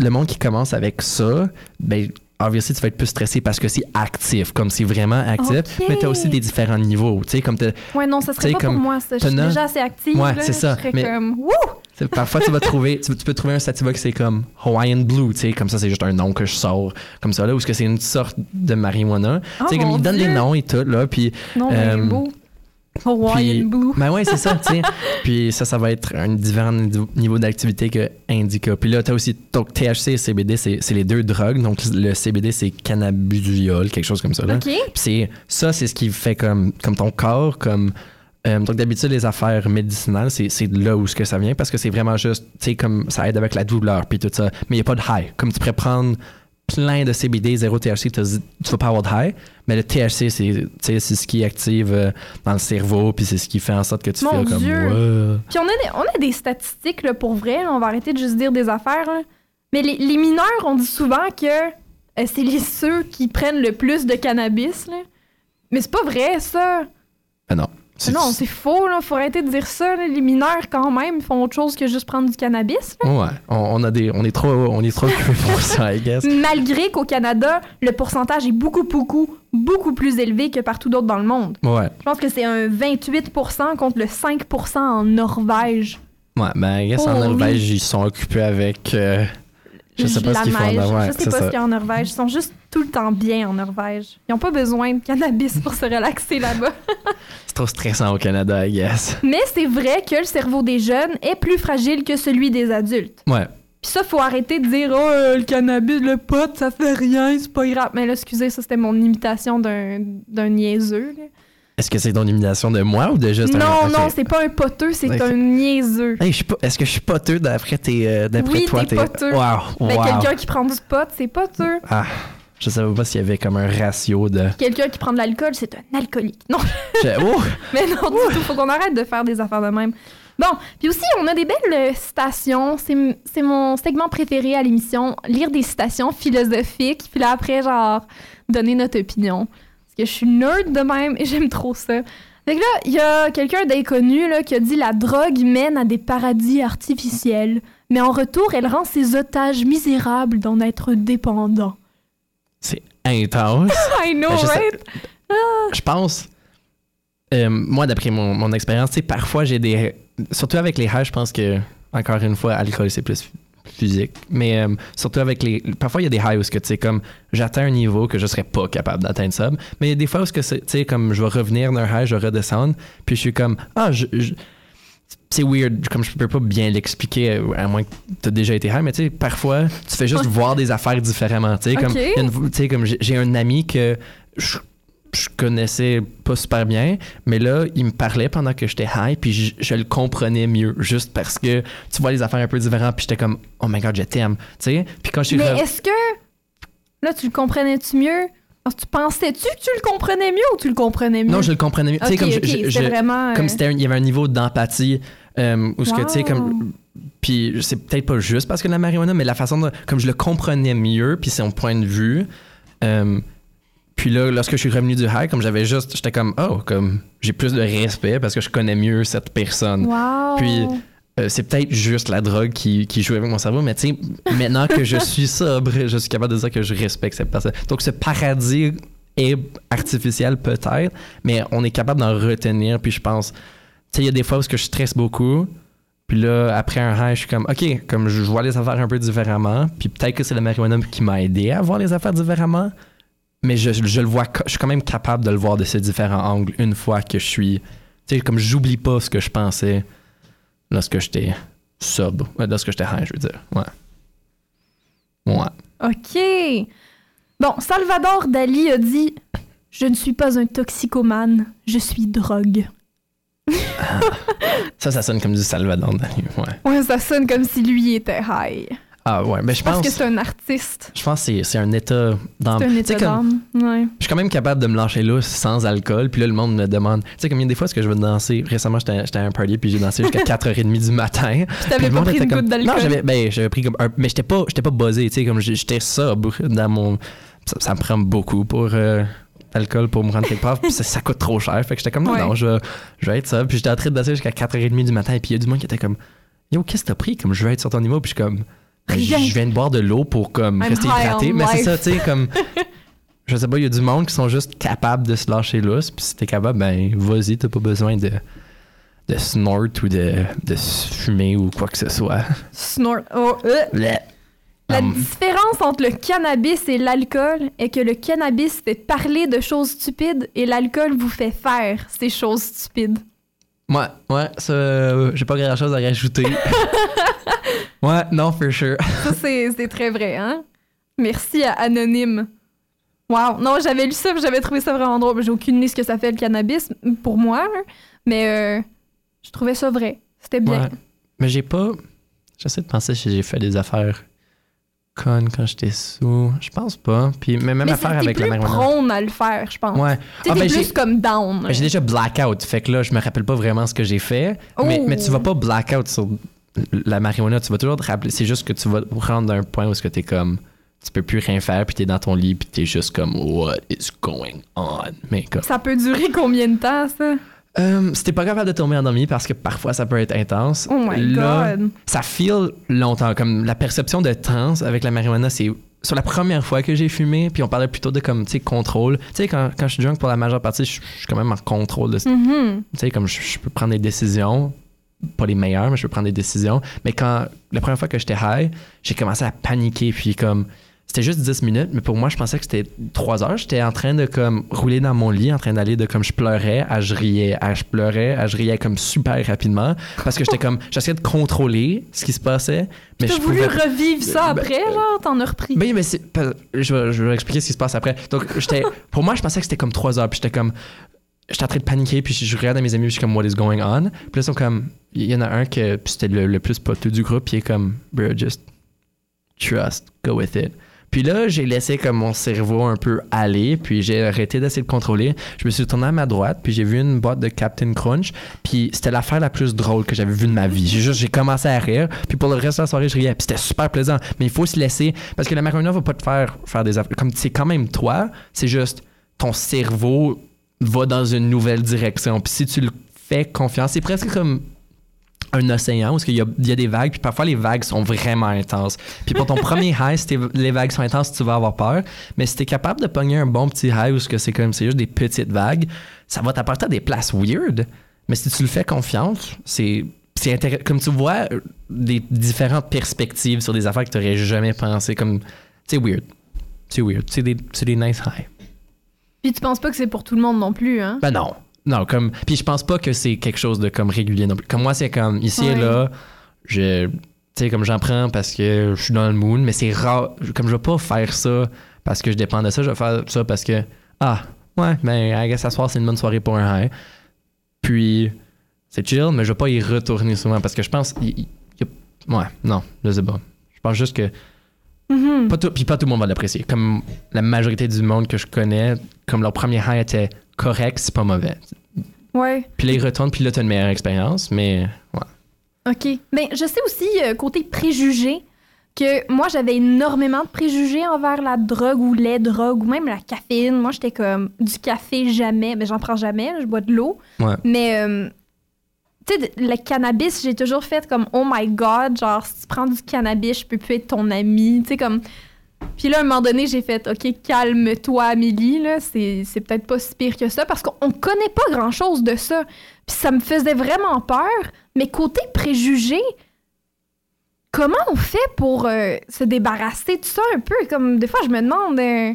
S3: Le monde qui commence avec ça, ben. Obviously, tu vas être plus stressé parce que c'est actif, comme c'est vraiment actif. Mais t'as aussi des différents niveaux, tu sais, comme
S2: Ouais, non, ça
S3: Tu
S2: serait pas pour
S3: comme
S2: moi, ça. Je suis déjà assez active.
S3: Ouais, c'est ça.
S2: Je
S3: Mais-
S2: comme, wouh!
S3: Parfois, tu vas trouver, tu, tu peux trouver un sativa qui c'est comme Hawaiian Blue, tu sais, comme ça, c'est juste un nom que je sors comme ça, là, ou est-ce que c'est une sorte de marijuana?
S2: Oh,
S3: tu sais, comme ils donnent des noms et tout, là, puis.
S2: Non, mais
S3: euh,
S2: beau. Hawaiian
S3: puis-
S2: Blue.
S3: Ben ouais, c'est ça, tu sais. [laughs] puis ça, ça va être un différent niveau- d'activité que Indica. Puis là, t'as aussi, donc THC et CBD, c'est c'est les deux drogues. Donc le CBD, c'est cannabidiol, quelque chose comme ça, là.
S2: OK.
S3: Puis c'est ça, c'est ce qui fait comme, comme ton corps, comme. euh, donc d'habitude, les affaires médicinales, c'est c'est de là où ce que ça vient parce que c'est vraiment juste, tu sais, comme ça aide avec la douleur puis tout ça. Mais il n'y a pas de high. Comme tu pourrais prendre plein de CBD, zéro THC, tu vas pas avoir de high. Mais le THC, c'est ce qui active euh, dans le cerveau puis c'est ce qui fait en sorte que tu
S2: Mon
S3: fais comme.
S2: Dieu.
S3: Ouais.
S2: Puis on a des, on a des statistiques là, pour vrai. là. On va arrêter de juste dire des affaires. là. Mais les, les mineurs, on dit souvent que euh, c'est les ceux qui prennent le plus de cannabis. là. Mais c'est pas vrai, ça.
S3: Ben non.
S2: Non, c'est faux. Là. Faut arrêter de dire ça. là. Les mineurs, quand même, font autre chose que juste prendre du cannabis. là.
S3: Ouais, on, on a des, on est trop, on est trop [laughs] pour ça, I guess.
S2: Malgré qu'au Canada, le pourcentage est beaucoup, beaucoup, beaucoup plus élevé que partout d'autre dans le monde.
S3: Ouais,
S2: Je pense que c'est un 28 contre le 5 en Norvège.
S3: ouais, ben I guess en. Norvège, ils sont occupés avec. euh, je sais pas
S2: la
S3: ce qu'ils font là, ouais,
S2: Je sais pas
S3: ça.
S2: ce qu'il y a en Norvège. Ils sont juste tout le temps bien en Norvège. Ils n'ont pas besoin de cannabis pour se relaxer là-bas. [laughs]
S3: C'est trop stressant au Canada, I guess.
S2: Mais c'est vrai que le cerveau des jeunes est plus fragile que celui des adultes.
S3: Ouais.
S2: Puis ça, faut arrêter de dire « Oh, euh, le cannabis, le pot, ça fait rien, c'est pas grave. » Mais là, excusez, ça, c'était mon imitation d'un d'un niaiseux. là.
S3: Est-ce que c'est ton imitation de moi ou de juste un.
S2: Non,
S3: ok.
S2: non, c'est pas un poteux, c'est un niaiseux.
S3: Hey, je pas. Est-ce que je suis poteux d'après tes, euh, d'après
S2: Oui,
S3: toi
S2: t'es poteux.
S3: Wow,
S2: Mais
S3: wow.
S2: quelqu'un qui prend du pot, c'est poteux.
S3: Ah, je savais pas s'il y avait comme un ratio de.
S2: Quelqu'un qui prend de l'alcool, c'est un alcoolique. Non,
S3: Je- [laughs] Oh!
S2: mais non, du tout. Faut qu'on arrête de faire des affaires de même. Bon, puis aussi, on a des belles euh, citations. C'est c'est mon segment préféré à l'émission. Lire des citations philosophiques, puis là, après, genre, donner notre opinion. Que je suis nerd de même et j'aime trop ça. Fait que là, il y a quelqu'un d'inconnu là, qui a dit La drogue mène à des paradis artificiels, mais en retour, elle rend ses otages misérables d'en être dépendants.
S3: C'est intense. [laughs]
S2: I know,
S3: Ben, je
S2: right?
S3: je pense, euh, moi, d'après mon, mon expérience, parfois j'ai des. Surtout avec les highs, je pense que, encore une fois, alcool, c'est plus physique. Mais euh, surtout avec les. Parfois, il y a des highs où que, tu sais, comme, j'atteins un niveau que je serais pas capable d'atteindre ça. Mais il y a des fois où que, tu sais, comme, je vais revenir d'un high, je vais redescendre, puis je suis comme, ah, je. je- c'est weird, comme je peux pas bien l'expliquer, euh, à moins que tu as déjà été high, mais tu sais, parfois, tu fais juste voir des affaires différemment. Tu sais, comme, une- j'ai j'ai un ami que je, je connaissais pas super bien, mais là, il me parlait pendant que j'étais high, puis je, je le comprenais mieux, juste parce que tu vois les affaires un peu différentes, puis j'étais comme, oh my god, je t'aime. Tu sais, puis quand je suis
S2: Mais
S3: re-
S2: est-ce que là tu le comprenais-tu mieux? Que tu pensais-tu que tu le comprenais mieux ou tu le comprenais mieux?
S3: Non, je le comprenais mieux. Tu sais,
S2: Ok,
S3: comme je-
S2: ok,
S3: je- je-
S2: vraiment, euh,
S3: Comme c'était il y avait un niveau d'empathie euh, où ce que, tu sais, comme Puis c'est peut-être pas juste parce que de la marijuana, mais la façon dont, comme je le comprenais mieux, puis c'est mon point de vue. euh, puis là, lorsque je suis revenu du high, comme j'avais juste, j'étais comme, oh, comme j'ai plus de respect parce que je connais mieux cette personne.
S2: Wow.
S3: Puis euh, c'est peut-être juste la drogue qui, qui joue avec mon cerveau, mais tu sais, maintenant que je suis sobre, je suis capable de dire que je respecte cette personne. Donc ce paradis est artificiel peut-être, mais on est capable d'en retenir. Puis je pense, tu sais, il y a des fois où je stresse beaucoup. Puis là, après un high, je suis comme, OK, comme je vois les affaires un peu différemment. Puis peut-être que c'est la marijuana qui m'a aidé à voir les affaires différemment. Mais je, je le vois, je suis quand même capable de le voir de ces différents angles une fois que je suis. Tu sais, comme j'oublie pas ce que je pensais lorsque j'étais sub, euh, lorsque j'étais high, je veux dire. Ouais. Ouais.
S2: OK. Bon, Salvador Dali a dit Je ne suis pas un toxicomane, je suis drogue. [laughs]
S3: Ça, ça sonne comme du Salvador Dali. Ouais.
S2: Ouais, ça sonne comme si lui était high.
S3: Ah ouais, mais je
S2: Parce
S3: pense.
S2: que c'est un artiste.
S3: Je pense que c'est- un état d'âme.
S2: C'est un
S3: Tu
S2: état d'âme. Ouais.
S3: Je suis quand même capable de me lâcher là sans alcool. Puis là, le monde me demande. Tu sais, a des fois, est-ce que je veux danser Récemment, j'étais à un party, puis j'ai dansé jusqu'à [laughs] 4h30 du matin. Puis
S2: t'avais pas pris
S3: était
S2: une
S3: comme-
S2: goutte d'alcool?
S3: Non, j'avais ben, j'avais pris comme un. Mais j'étais pas, j'étais pas buzzé, tu sais, comme j'étais sobre dans mon. Ça, ça me prend beaucoup pour. euh, l'alcool pour me rendre quelque part, puis ça, ça coûte trop cher. Fait que j'étais comme, non,
S2: Ouais.
S3: non, je, vais- je vais être ça. Puis j'étais en train de danser jusqu'à 4h30 du matin, et puis il y a du monde qui était comme, yo, qu'est-ce que t'as pris? Comme, je veux être sur ton niveau, puis je suis comme,
S2: Rien.
S3: je viens de boire de l'eau pour comme
S2: I'm
S3: rester hydraté. Mais c'est ça, tu sais, comme, [laughs] je sais pas, il y a du monde qui sont juste capables de se lâcher lousse, puis si t'es capable, ben, vas-y, t'as pas besoin de, de snort ou de, de fumer ou quoi que ce soit.
S2: Snort. Oh, euh. La
S3: Um,
S2: différence entre le cannabis et l'alcool est que le cannabis fait parler de choses stupides et l'alcool vous fait faire ces choses stupides.
S3: Ouais, ouais, ça, euh, j'ai pas grand chose à rajouter. [laughs] ouais, non, for sure. [laughs]
S2: Ça, c'est très vrai, hein? Merci à Anonyme. Wow. Non, j'avais lu ça, j'avais trouvé ça vraiment drôle. J'ai aucune idée ce que ça fait le cannabis pour moi, mais euh, je trouvais ça vrai. C'était bien.
S3: Ouais. Mais j'ai pas. J'essaie de penser si j'ai fait des affaires connes quand j'étais sous. Je pense pas. Puis mais même
S2: mais
S3: affaire avec
S2: plus
S3: la marijuana.
S2: prône à le faire, je pense.
S3: Ouais. Ah, ben,
S2: plus comme down.
S3: ben, j'ai déjà blackout. Fait que là, je me rappelle pas vraiment ce que j'ai fait. Mais,
S2: Oh.
S3: mais tu vas pas blackout sur la marijuana. Tu vas toujours te rappeler. C'est juste que tu vas rendre d'un point où que t'es comme. Tu peux plus rien faire, puis t'es dans ton lit, puis t'es juste comme What is going on? Mais comme.
S2: Ça peut durer combien de temps, ça?
S3: Euh, si t'es pas capable de tomber endormi parce que parfois ça peut être intense.
S2: Oh my
S3: là,
S2: God.
S3: Ça feel longtemps. Comme la perception de temps avec la marijuana, c'est sur la première fois que j'ai fumé, puis on parlait plutôt de comme, tu sais, contrôle. Tu sais, quand, quand je suis drunk pour la majeure partie, je suis quand même en contrôle de ça.
S2: Mhm.
S3: Tu sais, comme je, je peux prendre des décisions, pas les meilleures, mais je peux prendre des décisions. Mais quand, la première fois que j'étais high, j'ai commencé à paniquer, puis comme, c'était juste 10 minutes, mais pour moi, je pensais que c'était 3 heures. J'étais en train de comme rouler dans mon lit, en train d'aller de comme je pleurais à je riais, à je pleurais, à je riais comme super rapidement, parce que j'étais comme, [laughs] j'essayais de contrôler ce qui se passait, mais je
S2: voulu
S3: pouvais
S2: revivre ça
S3: Ben,
S2: après, genre? T'en as repris?
S3: ben, mais c'est. pas- Je vais, je vais expliquer ce qui se passe après. Donc, j'étais. pour moi, je pensais que c'était comme trois heures. Puis j'étais comme. J'étais en train de paniquer. Puis je, regarde mes amis. Je suis comme, what is going on? Puis là, ils sont comme. Il y en a un que. Puis c'était le, plus potu du groupe. Puis il est comme, bro, just trust, go with it. Puis là, j'ai laissé comme mon cerveau un peu aller, puis j'ai arrêté d'essayer de contrôler. Je me suis tourné à ma droite, puis j'ai vu une boîte de Captain Crunch, puis c'était l'affaire la plus drôle que j'avais vue de ma vie. J'ai juste, j'ai commencé à rire, puis pour le reste de la soirée, je riais, puis c'était super plaisant. Mais il faut se laisser, parce que la marijuana va pas te faire faire des affaires. Comme c'est quand même toi, c'est juste ton cerveau va dans une nouvelle direction. Puis si tu le fais confiance, c'est presque comme un océan où il y, a- il y a des vagues, puis parfois les vagues sont vraiment intenses. Puis pour ton [laughs] premier high, si les vagues sont intenses, tu vas avoir peur. Mais si t'es capable de pogner un bon petit high où ce que c'est comme c'est juste des petites vagues, ça va t'apporter à des places weird. Mais si tu le fais confiance, c'est. Comme tu vois euh, des différentes perspectives sur des affaires que tu n'aurais jamais pensé. Comme c'est weird. C'est weird. C'est des, c'est des nice highs.
S2: Puis tu penses pas que c'est pour tout le monde non plus, hein?
S3: Ben non. Non, comme. Puis je pense pas que c'est quelque chose de comme régulier non plus. Comme moi, c'est comme ici et là, je. Tu sais, comme j'en prends parce que je suis dans le mood, mais c'est rare. Comme je vais pas faire ça parce que je dépends de ça, je vais faire ça parce que. Ah, ouais, ben, I guess ce soir, c'est une bonne soirée pour un high. Puis, c'est chill, mais je vais pas y retourner souvent parce que je pense. y ouais, non, je sais pas. Je pense juste que.
S2: Mhm.
S3: Pas tout, puis pas tout le monde va l'apprécier. Comme la majorité du monde que je connais, comme leur premier high était correct, c'est pas mauvais.
S2: Ouais.
S3: Puis là, ils retournent, puis là, t'as une meilleure expérience, mais ouais.
S2: OK. Mais je sais aussi, euh, côté préjugés, que moi, j'avais énormément de préjugés envers la drogue ou les drogues ou même la caféine. Moi, j'étais comme du café jamais, mais j'en prends jamais, là, je bois de l'eau.
S3: Ouais.
S2: Mais, euh, tu le cannabis, j'ai toujours fait comme, oh my god, genre, si tu prends du cannabis, je peux plus être ton ami. Tu sais, comme. Puis là, à un moment donné, j'ai fait, OK, calme-toi, Amélie, c'est peut-être pas si pire que ça, parce qu'on connaît pas grand-chose de ça. Puis ça me faisait vraiment peur. Mais côté préjugés, comment on fait pour euh, se débarrasser de ça un peu? Comme des fois, je me demande euh,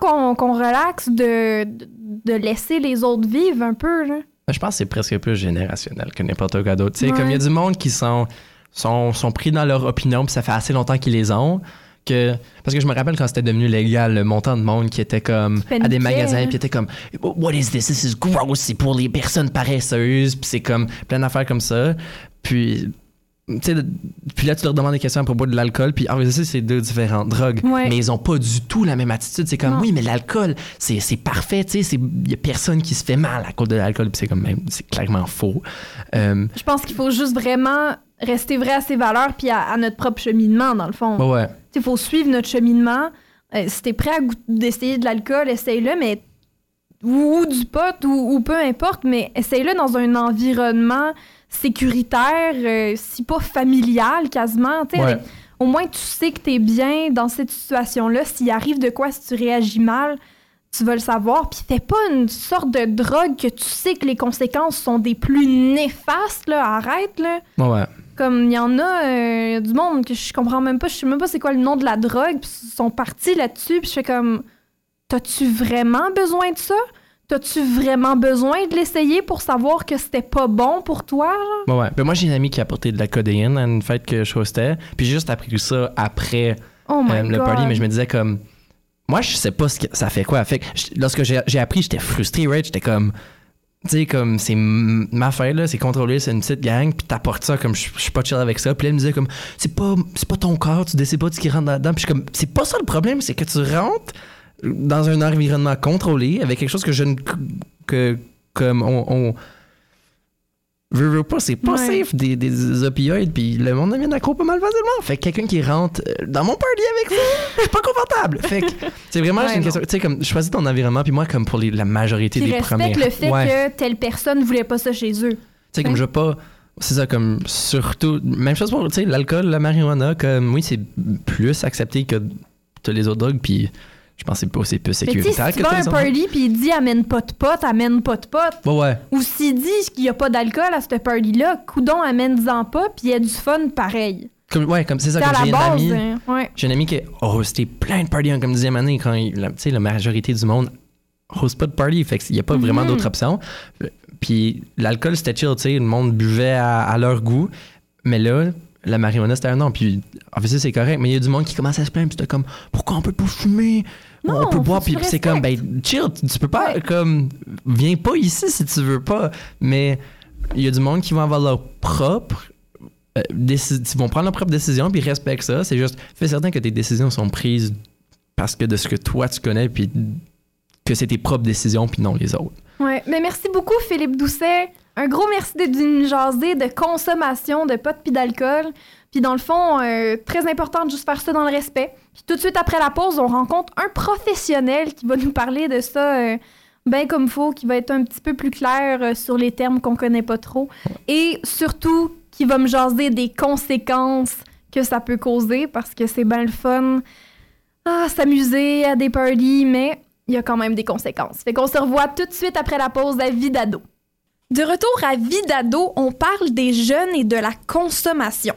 S2: comment qu'on relaxe de, de, laisser les autres vivre un peu.
S3: Je pense que c'est presque plus générationnel que n'importe quoi d'autre. Tu sais,
S2: Ouais.
S3: comme il y a du monde qui sont, sont, sont pris dans leur opinion, puis ça fait assez longtemps qu'ils les ont. Que, parce que je me rappelle quand c'était devenu légal, le montant de monde qui était comme à des magasins,
S2: hein.
S3: puis était comme What is this? This is gross. C'est pour les personnes paresseuses. Puis c'est comme plein d'affaires comme ça. Puis, puis là, tu leur demandes des questions à propos de l'alcool, puis ah, mais ça, c'est deux différentes drogues.
S2: Ouais.
S3: Mais ils ont pas du tout la même attitude. C'est comme
S2: Non.
S3: Oui, mais l'alcool, c'est c'est parfait. Tu sais, il y a personne qui se fait mal à cause de l'alcool. Puis c'est comme même, c'est clairement faux. Euh,
S2: Je pense qu'il faut juste vraiment rester vrai à ses valeurs puis à, à notre propre cheminement, dans le fond.
S3: ouais.
S2: Il faut suivre notre cheminement. Euh, si t'es prêt à goût- d'essayer de l'alcool, essaye-le, mais ou, ou du pot ou, ou peu importe, mais essaye-le dans un environnement sécuritaire, euh, si pas familial quasiment. tu
S3: Ouais.
S2: Au moins, tu sais que t'es bien dans cette situation-là. S'il arrive de quoi, si tu réagis mal, tu vas le savoir. Puis fais pas une sorte de drogue que tu sais que les conséquences sont des plus néfastes. Là. Arrête, là.
S3: Ouais.
S2: Comme il y en a euh, du monde que je comprends même pas, je sais même pas c'est quoi le nom de la drogue, puis ils sont partis là-dessus, puis je fais comme T'as-tu vraiment besoin de ça? T'as-tu vraiment besoin de l'essayer pour savoir que c'était pas bon pour toi?
S3: Ouais. Ben, moi, j'ai une amie qui a apporté de la codéine à une fête que je hostais. Puis j'ai juste appris ça après
S2: Oh
S3: euh, le party, mais je me disais comme. Moi, je sais pas ce que ça fait quoi. Fait que je- lorsque j'ai appris, j'étais frustré, right? J'étais comme. Tu sais, comme, c'est ma fête, là, c'est contrôlé, c'est une petite gang, puis t'apportes ça, comme, je suis pas chill avec ça. Puis là, elle me disait, comme, c'est pas, c'est pas ton corps, tu décides pas de ce qui rentre là-dedans. Puis je suis comme, c'est pas ça le problème, c'est que tu rentres dans un environnement contrôlé avec quelque chose que je ne. que, comme, on. on veut, veut pas, c'est pas
S2: Ouais.
S3: safe des, des opioïdes, puis le monde devient accro pas mal facilement. Fait que quelqu'un qui rentre euh, dans mon party avec ça, je suis pas confortable. Fait que c'est vraiment
S2: Ouais,
S3: une question. Tu sais, comme, choisis ton environnement, puis moi, comme pour les- la majorité
S2: Puis
S3: des premières.
S2: le fait
S3: Ouais.
S2: que telle personne voulait pas ça chez eux.
S3: Tu sais, comme je veux pas. C'est ça, comme surtout. Même chose pour tu sais, l'alcool, la marijuana, comme oui, c'est plus accepté que les autres drogues, puis je pense que c'est pas aussi peu
S2: Mais
S3: sécuritaire
S2: si
S3: que
S2: tu vas à un party puis il dit amène pas de pot, amène pas de pot.
S3: Ouais, ouais.
S2: Ou s'il dit qu'il y a pas d'alcool à ce party-là, coudon amène-en pas puis il y a du fun pareil.
S3: Comme, ouais, comme c'est ça, comme j'ai une amie.
S2: hein, ouais.
S3: J'ai une amie qui a hosté plein de parties en comme dixième année quand la, tu sais, la majorité du monde host pas de party. Fait qu'il n'y a pas vraiment
S2: Mhm.
S3: d'autres options. Puis l'alcool, c'était chill, tu sais, le monde buvait à, à leur goût. Mais là, la marijuana, c'était un non. Puis en fait, c'est correct. Mais il y a du monde qui commence à se plaindre. Puis c'était comme, pourquoi on peut pas fumer?
S2: Non,
S3: on peut boire. Puis c'est comme, ben, chill, tu, tu peux pas, comme, viens pas ici si tu veux pas. Mais il y a du monde qui vont avoir leur propre euh, ils vont prendre leur propre décision puis respectent ça. C'est juste, fais certain que tes décisions sont prises parce que de ce que toi tu connais puis que c'est tes propres décisions puis non les autres.
S2: Ouais, mais merci beaucoup Philippe Doucet. Un gros merci d'être venu jaser de consommation de pot puis d'alcool. Puis dans le fond, euh, très important de juste faire ça dans le respect. Puis tout de suite après la pause, on rencontre un professionnel qui va nous parler de ça euh, bien comme faut, qui va être un petit peu plus clair euh, sur les termes qu'on connaît pas trop. Et surtout, qui va me jaser des conséquences que ça peut causer parce que c'est bien le fun. Ah, s'amuser à des parties, mais il y a quand même des conséquences. Fait qu'on se revoit tout de suite après la pause à Vie d'ado. De retour à Vie d'ado, on parle des jeunes et de la consommation.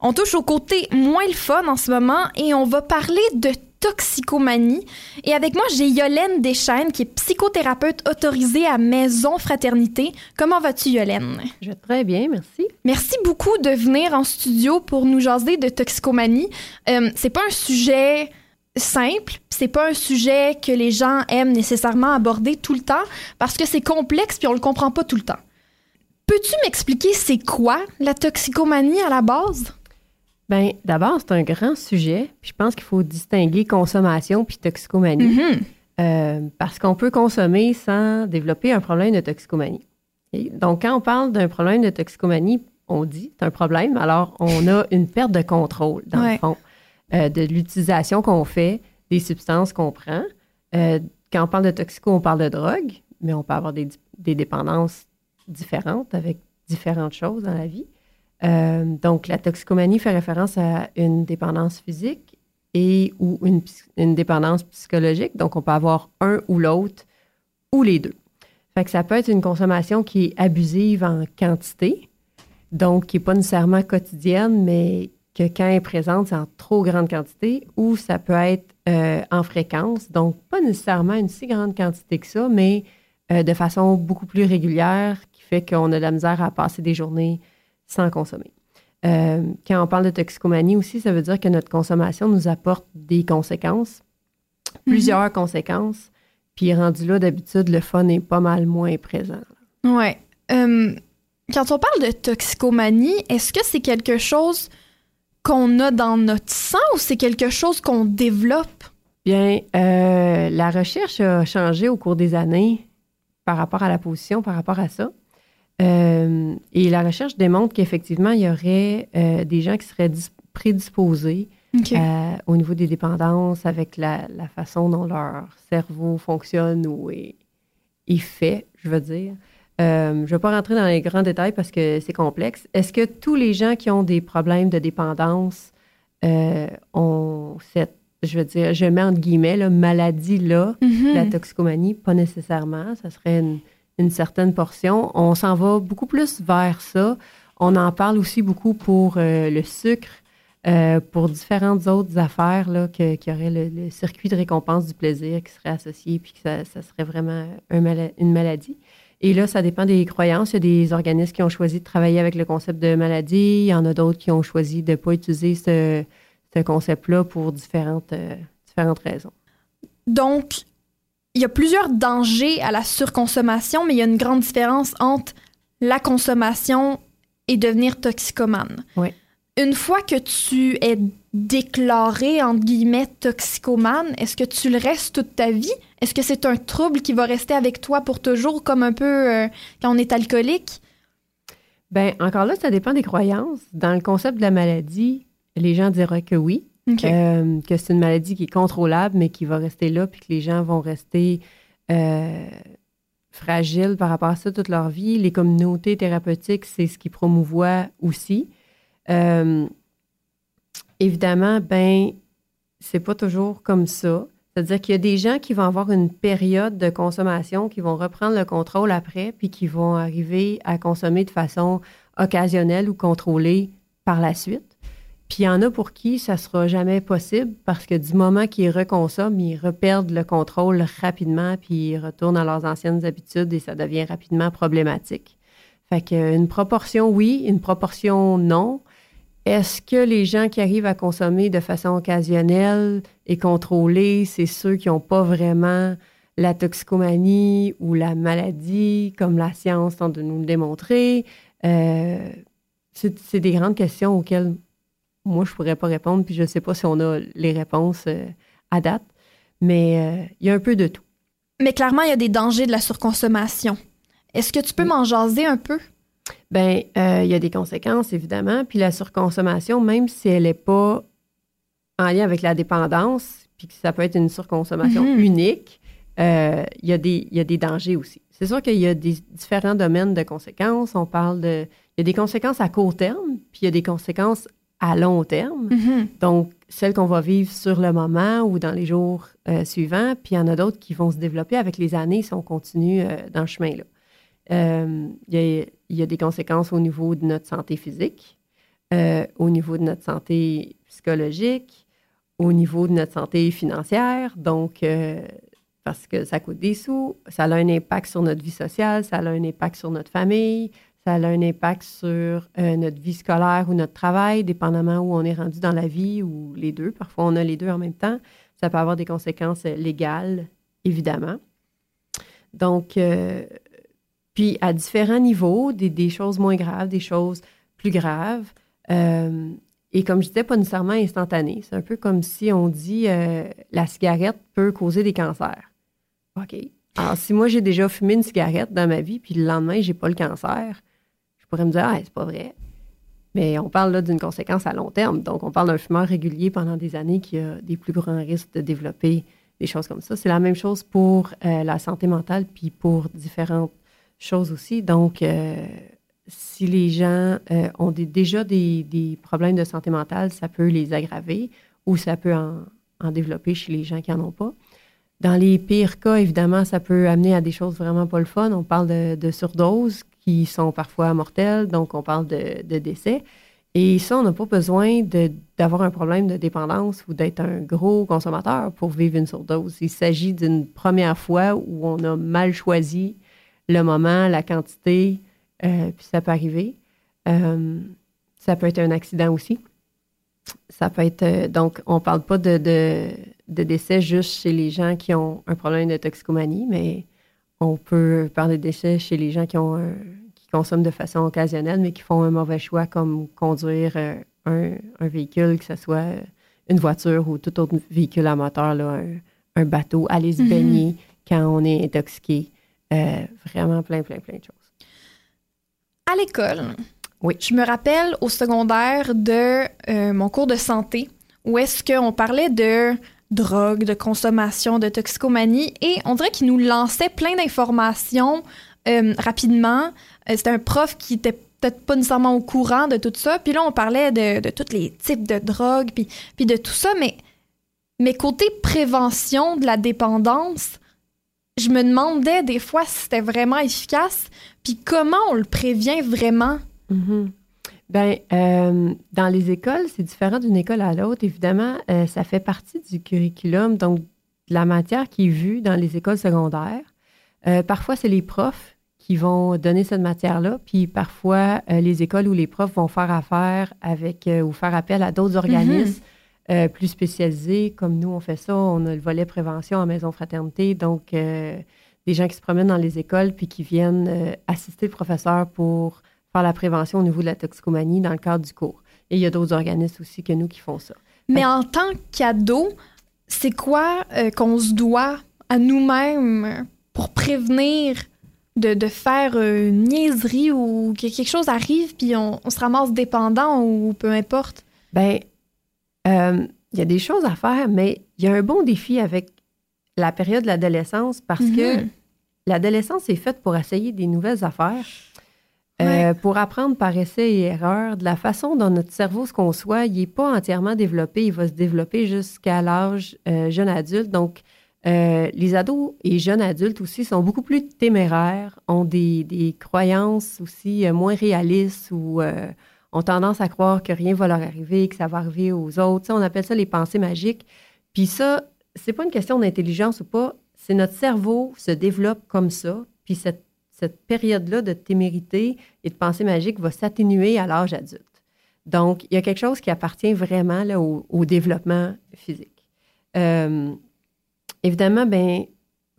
S2: On touche au côté moins le fun en ce moment et on va parler de toxicomanie. Et avec moi, j'ai Yolène Deschaines, qui est psychothérapeute autorisée à Maison Fraternité. Comment vas-tu, Yolène?
S11: Je vais très bien, merci.
S2: Merci beaucoup de venir en studio pour nous jaser de toxicomanie. Euh, c'est pas un sujet simple, c'est pas un sujet que les gens aiment nécessairement aborder tout le temps parce que c'est complexe puis on le comprend pas tout le temps. Peux-tu m'expliquer c'est quoi la toxicomanie à la base?
S11: Ben, d'abord, c'est un grand sujet. Puis je pense qu'il faut distinguer consommation puis toxicomanie.
S2: Mhm.
S11: Euh, parce qu'on peut consommer sans développer un problème de toxicomanie. Et donc, quand on parle d'un problème de toxicomanie, on dit, c'est un problème. Alors, on a une perte de contrôle, dans
S2: Ouais.
S11: le fond, euh, de l'utilisation qu'on fait des substances qu'on prend. Euh, quand on parle de toxico, on parle de drogue, mais on peut avoir des, dépendances différentes avec différentes choses dans la vie. Euh, donc, la toxicomanie fait référence à une dépendance physique et ou une dépendance psychologique. Donc, on peut avoir un ou l'autre ou les deux. Fait que ça peut être une consommation qui est abusive en quantité, donc qui n'est pas nécessairement quotidienne, mais que quand elle est présente, c'est en trop grande quantité, ou ça peut être euh, en fréquence, donc pas nécessairement une si grande quantité que ça, mais euh, de façon beaucoup plus régulière, qui fait qu'on a de la misère à passer des journées sans consommer. Euh, quand on parle de toxicomanie aussi, ça veut dire que notre consommation nous apporte des conséquences, plusieurs conséquences, puis rendu là, d'habitude, le fun est pas mal moins présent.
S2: Euh, quand on parle de toxicomanie, est-ce que c'est quelque chose qu'on a dans notre sang ou c'est quelque chose qu'on développe?
S11: Bien, euh, la recherche a changé au cours des années par rapport à la position, par rapport à ça. Euh, et la recherche démontre qu'effectivement, il y aurait euh, des gens qui seraient dis- prédisposés au niveau des dépendances avec la, la façon dont leur cerveau fonctionne ou est, est fait, je veux dire. Euh, je ne vais pas rentrer dans les grands détails parce que c'est complexe. Est-ce que tous les gens qui ont des problèmes de dépendance euh, ont cette, je veux dire, je mets entre guillemets, là, maladie-là,
S2: Mhm.
S11: la toxicomanie? Pas nécessairement. Ça serait une, une certaine portion. On s'en va beaucoup plus vers ça. On en parle aussi beaucoup pour euh, le sucre, euh, pour différentes autres affaires là, que- qui auraient le, le circuit de récompense du plaisir qui serait associé, puis que ça, ça serait vraiment un une maladie. Et là, ça dépend des croyances. Il y a des organismes qui ont choisi de travailler avec le concept de maladie. Il y en a d'autres qui ont choisi de ne pas utiliser ce, ce concept-là pour différentes, euh, différentes raisons.
S2: Donc, il y a plusieurs dangers à la surconsommation, mais il y a une grande différence entre la consommation et devenir toxicomane.
S11: Oui.
S2: Une fois que tu es déclaré, entre guillemets, toxicomane, est-ce que tu le restes toute ta vie? Est-ce que c'est un trouble qui va rester avec toi pour toujours, comme un peu euh, quand on est alcoolique?
S11: Ben encore là, ça dépend des croyances. Dans le concept de la maladie, les gens diraient que oui, euh, que c'est une maladie qui est contrôlable, mais qui va rester là, puis que les gens vont rester euh, fragiles par rapport à ça toute leur vie. Les communautés thérapeutiques, c'est ce qui promouvoit aussi. Euh, évidemment, ben, c'est pas toujours comme ça. C'est-à-dire qu'il y a des gens qui vont avoir une période de consommation, qui vont reprendre le contrôle après, puis qui vont arriver à consommer de façon occasionnelle ou contrôlée par la suite. Puis il y en a pour qui ça sera jamais possible parce que du moment qu'ils reconsomment, ils reperdent le contrôle rapidement, puis ils retournent à leurs anciennes habitudes et ça devient rapidement problématique. Fait qu'une proportion oui, une proportion non. Est-ce que les gens qui arrivent à consommer de façon occasionnelle et contrôlée, c'est ceux qui n'ont pas vraiment la toxicomanie ou la maladie, comme la science tente de nous le démontrer? Euh, c'est des grandes questions auxquelles moi, je pourrais pas répondre, puis je ne sais pas si on a les réponses euh, à date, mais euh, il y a un peu de tout.
S2: Mais clairement, il y a des dangers de la surconsommation. Est-ce que tu peux m'en jaser un peu?
S11: Ben, euh, il y a des conséquences, évidemment. Puis la surconsommation, même si elle n'est pas en lien avec la dépendance, puis que ça peut être une surconsommation
S2: Mhm.
S11: unique, euh, il y, a des- il y a des dangers aussi. C'est sûr qu'il y a des différents domaines de conséquences. On parle de... Il y a des conséquences à court terme, puis il y a des conséquences à long terme.
S2: Mhm.
S11: Donc, celles qu'on va vivre sur le moment ou dans les jours euh, suivants, puis il y en a d'autres qui vont se développer avec les années si on continue euh, dans ce chemin-là. Euh, Il y, a, des conséquences au niveau de notre santé physique, euh, au niveau de notre santé psychologique, au niveau de notre santé financière. Donc, euh, parce que ça coûte des sous, ça a un impact sur notre vie sociale, ça a un impact sur notre famille, ça a un impact sur euh, notre vie scolaire ou notre travail, dépendamment où on est rendu dans la vie ou les deux. Parfois, on a les deux en même temps. Ça peut avoir des conséquences légales, évidemment. Donc, puis à différents niveaux, des, des choses moins graves, des choses plus graves. Euh, et comme je disais, pas nécessairement instantané. C'est un peu comme si on dit euh, la cigarette peut causer des cancers. OK. Alors, si moi, j'ai déjà fumé une cigarette dans ma vie, puis le lendemain, j'ai pas le cancer, je pourrais me dire, ah, c'est pas vrai. Mais on parle là d'une conséquence à long terme. Donc, on parle d'un fumeur régulier pendant des années qui a des plus grands risques de développer des choses comme ça. C'est la même chose pour euh, la santé mentale, puis pour différentes choses aussi. Donc, euh, si les gens euh, ont déjà des, problèmes de santé mentale, ça peut les aggraver ou ça peut en, développer chez les gens qui n'en ont pas. Dans les pires cas, évidemment, ça peut amener à des choses vraiment pas le fun. On parle de, surdoses qui sont parfois mortelles, donc on parle de, décès. Et ça, on n'a pas besoin d'avoir un problème de dépendance ou d'être un gros consommateur pour vivre une surdose. Il s'agit d'une première fois où on a mal choisi le moment, la quantité, euh, puis ça peut arriver. Euh, ça peut être un accident aussi. Ça peut être. euh, donc, on ne parle pas de, de, de décès juste chez les gens qui ont un problème de toxicomanie, mais on peut parler de décès chez les gens qui, ont un- qui consomment de façon occasionnelle, mais qui font un mauvais choix, comme conduire un, un véhicule, que ce soit une voiture ou tout autre véhicule à moteur, là, un, un bateau, aller se
S2: Mhm.
S11: baigner quand on est intoxiqué. Euh, vraiment plein, plein, plein de choses.
S2: À l'école,
S11: oui.
S2: je me rappelle au secondaire de euh, mon cours de santé où est-ce qu'on parlait de drogue, de consommation, de toxicomanie et on dirait qu'il nous lançait plein d'informations euh, rapidement. Euh, C'était un prof qui était peut-être pas nécessairement au courant de tout ça. Puis là, on parlait de, de tous les types de drogues, puis, puis de tout ça, mais, mais côté prévention de la dépendance, je me demandais des fois si c'était vraiment efficace, puis comment on le prévient vraiment?
S11: Mhm. Ben, euh, dans les écoles, c'est différent d'une école à l'autre. Évidemment, euh, ça fait partie du curriculum, donc de la matière qui est vue dans les écoles secondaires. Euh, parfois, c'est les profs qui vont donner cette matière-là, puis parfois, les écoles ou les profs vont faire affaire avec ou faire appel à d'autres organismes euh, plus spécialisés. Comme nous, on fait ça. On a le volet prévention en maison fraternité, donc euh, des gens qui se promènent dans les écoles puis qui viennent euh, assister le professeur pour faire la prévention au niveau de la toxicomanie dans le cadre du cours. Et il y a d'autres organismes aussi que nous qui font ça.
S2: Mais en tant qu'ado, c'est quoi qu'on se doit à nous-mêmes pour prévenir de, de faire une niaiserie ou que quelque chose arrive puis on, on se ramasse dépendant ou peu importe?
S11: Ben, euh, il y a des choses à faire, mais il y a un bon défi avec la période de l'adolescence parce que
S2: Mhm.
S11: l'adolescence est faite pour essayer des nouvelles affaires, euh, pour apprendre par essai et erreur. De la façon dont notre cerveau se conçoit, il n'est pas entièrement développé. Il va se développer jusqu'à l'âge euh, jeune adulte. Donc, euh, les ados et jeunes adultes aussi sont beaucoup plus téméraires, ont des, des croyances aussi moins réalistes ou ont tendance à croire que rien va leur arriver, que ça va arriver aux autres. On appelle ça les pensées magiques. Puis ça, c'est pas une question d'intelligence ou pas, c'est notre cerveau se développe comme ça. Puis cette, cette période-là de témérité et de pensée magique va s'atténuer à l'âge adulte. Donc, il y a quelque chose qui appartient vraiment au, développement physique. Euh, évidemment, ben,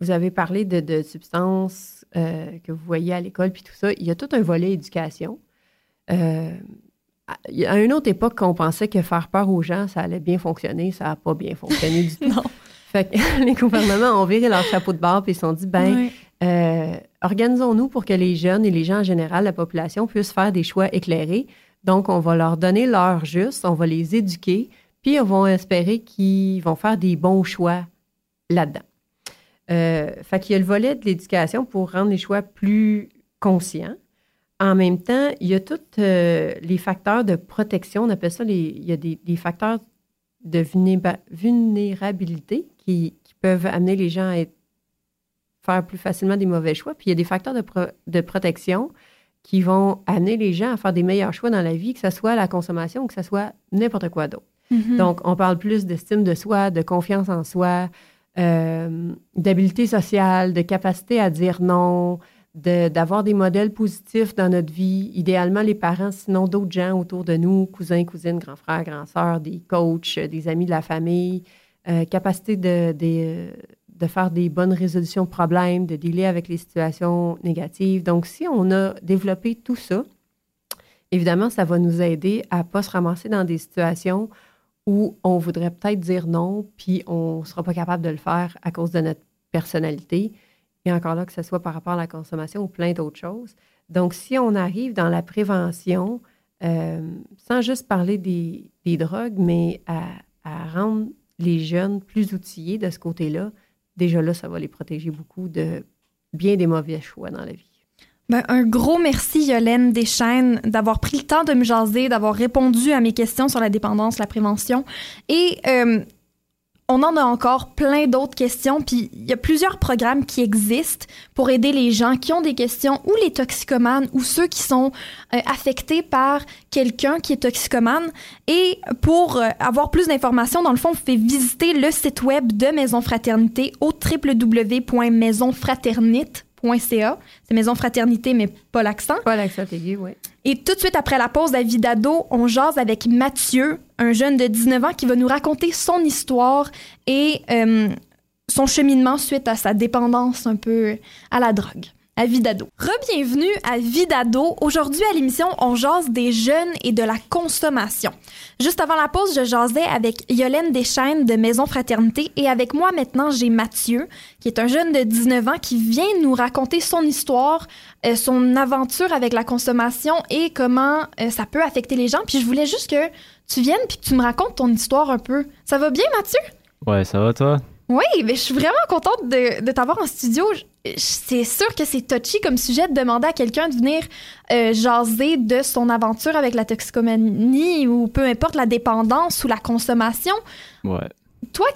S11: vous avez parlé de, de substances euh, que vous voyez à l'école, puis tout ça. Il y a tout un volet éducation. Euh, à- une autre époque, on pensait que faire peur aux gens, ça allait bien fonctionner, ça n'a pas bien fonctionné du tout. [laughs] Fait que [laughs] les gouvernements ont viré leur chapeau de bord et ils se sont dit, ben, euh, organisons-nous pour que les jeunes et les gens en général, la population, puissent faire des choix éclairés. Donc, on va leur donner l'heure juste, on va les éduquer, puis on va espérer qu'ils vont faire des bons choix là-dedans. Euh, fait qu'il y a le volet de l'éducation pour rendre les choix plus conscients. En même temps, il y a tous euh, les facteurs de protection. On appelle ça les. Il y a des, des facteurs de vulnérabilité qui, qui peuvent amener les gens à être- faire plus facilement des mauvais choix. Puis il y a des facteurs de, pro- de protection qui vont amener les gens à faire des meilleurs choix dans la vie, que ce soit la consommation ou que ce soit n'importe quoi d'autre.
S2: Mhm.
S11: Donc, on parle plus d'estime de soi, de confiance en soi, euh, d'habileté sociale, de capacité à dire non, d'avoir des modèles positifs dans notre vie, idéalement les parents, sinon d'autres gens autour de nous, cousins, cousines, grands frères, grands sœurs, des coachs, euh, des amis de la famille, euh, capacité de, de, de faire des bonnes résolutions de problèmes, de dealer avec les situations négatives. Donc, si on a développé tout ça, évidemment, ça va nous aider à ne pas se ramasser dans des situations où on voudrait peut-être dire non, puis on ne sera pas capable de le faire à cause de notre personnalité. Et encore là, que ce soit par rapport à la consommation ou plein d'autres choses. Donc, si on arrive dans la prévention, euh, sans juste parler des, des drogues, mais à, rendre les jeunes plus outillés de ce côté-là, déjà là, ça va les protéger beaucoup de bien des mauvais choix dans la vie.
S2: Ben, un gros merci, Yolène Deschaines, d'avoir pris le temps de me jaser, d'avoir répondu à mes questions sur la dépendance, la prévention. Et euh, on en a encore plein d'autres questions, puis il y a plusieurs programmes qui existent pour aider les gens qui ont des questions, ou les toxicomanes, ou ceux qui sont euh, affectés par quelqu'un qui est toxicomane. Et pour euh, avoir plus d'informations, dans le fond, vous pouvez visiter le site web de Maison Fraternité au www.maisonfraternite.ca. C'est Maison Fraternité, mais pas l'accent.
S11: Pas l'accent aigu, oui.
S2: Et tout de suite après la pause à d'ado, on jase avec Mathieu, un jeune de 19 ans qui va nous raconter son histoire et euh, son cheminement suite à sa dépendance un peu à la drogue à Vidado. Rebienvenue à Vidado. Aujourd'hui à l'émission, on jase des jeunes et de la consommation. Juste avant la pause, je jasais avec Yolène Deschaines de Maison Fraternité et avec moi maintenant, j'ai Mathieu, qui est un jeune de 19 ans qui vient nous raconter son histoire, euh, son aventure avec la consommation et comment euh, ça peut affecter les gens. Puis je voulais juste que tu viennes puis que tu me racontes ton histoire un peu. Ça va bien, Mathieu?
S12: Ouais, ça va toi?
S2: Oui, mais je suis vraiment contente de, de t'avoir en studio. C'est sûr que c'est touchy comme sujet de demander à quelqu'un de venir euh, jaser de son aventure avec la toxicomanie ou peu importe la dépendance ou la consommation.
S12: Ouais.
S2: Toi,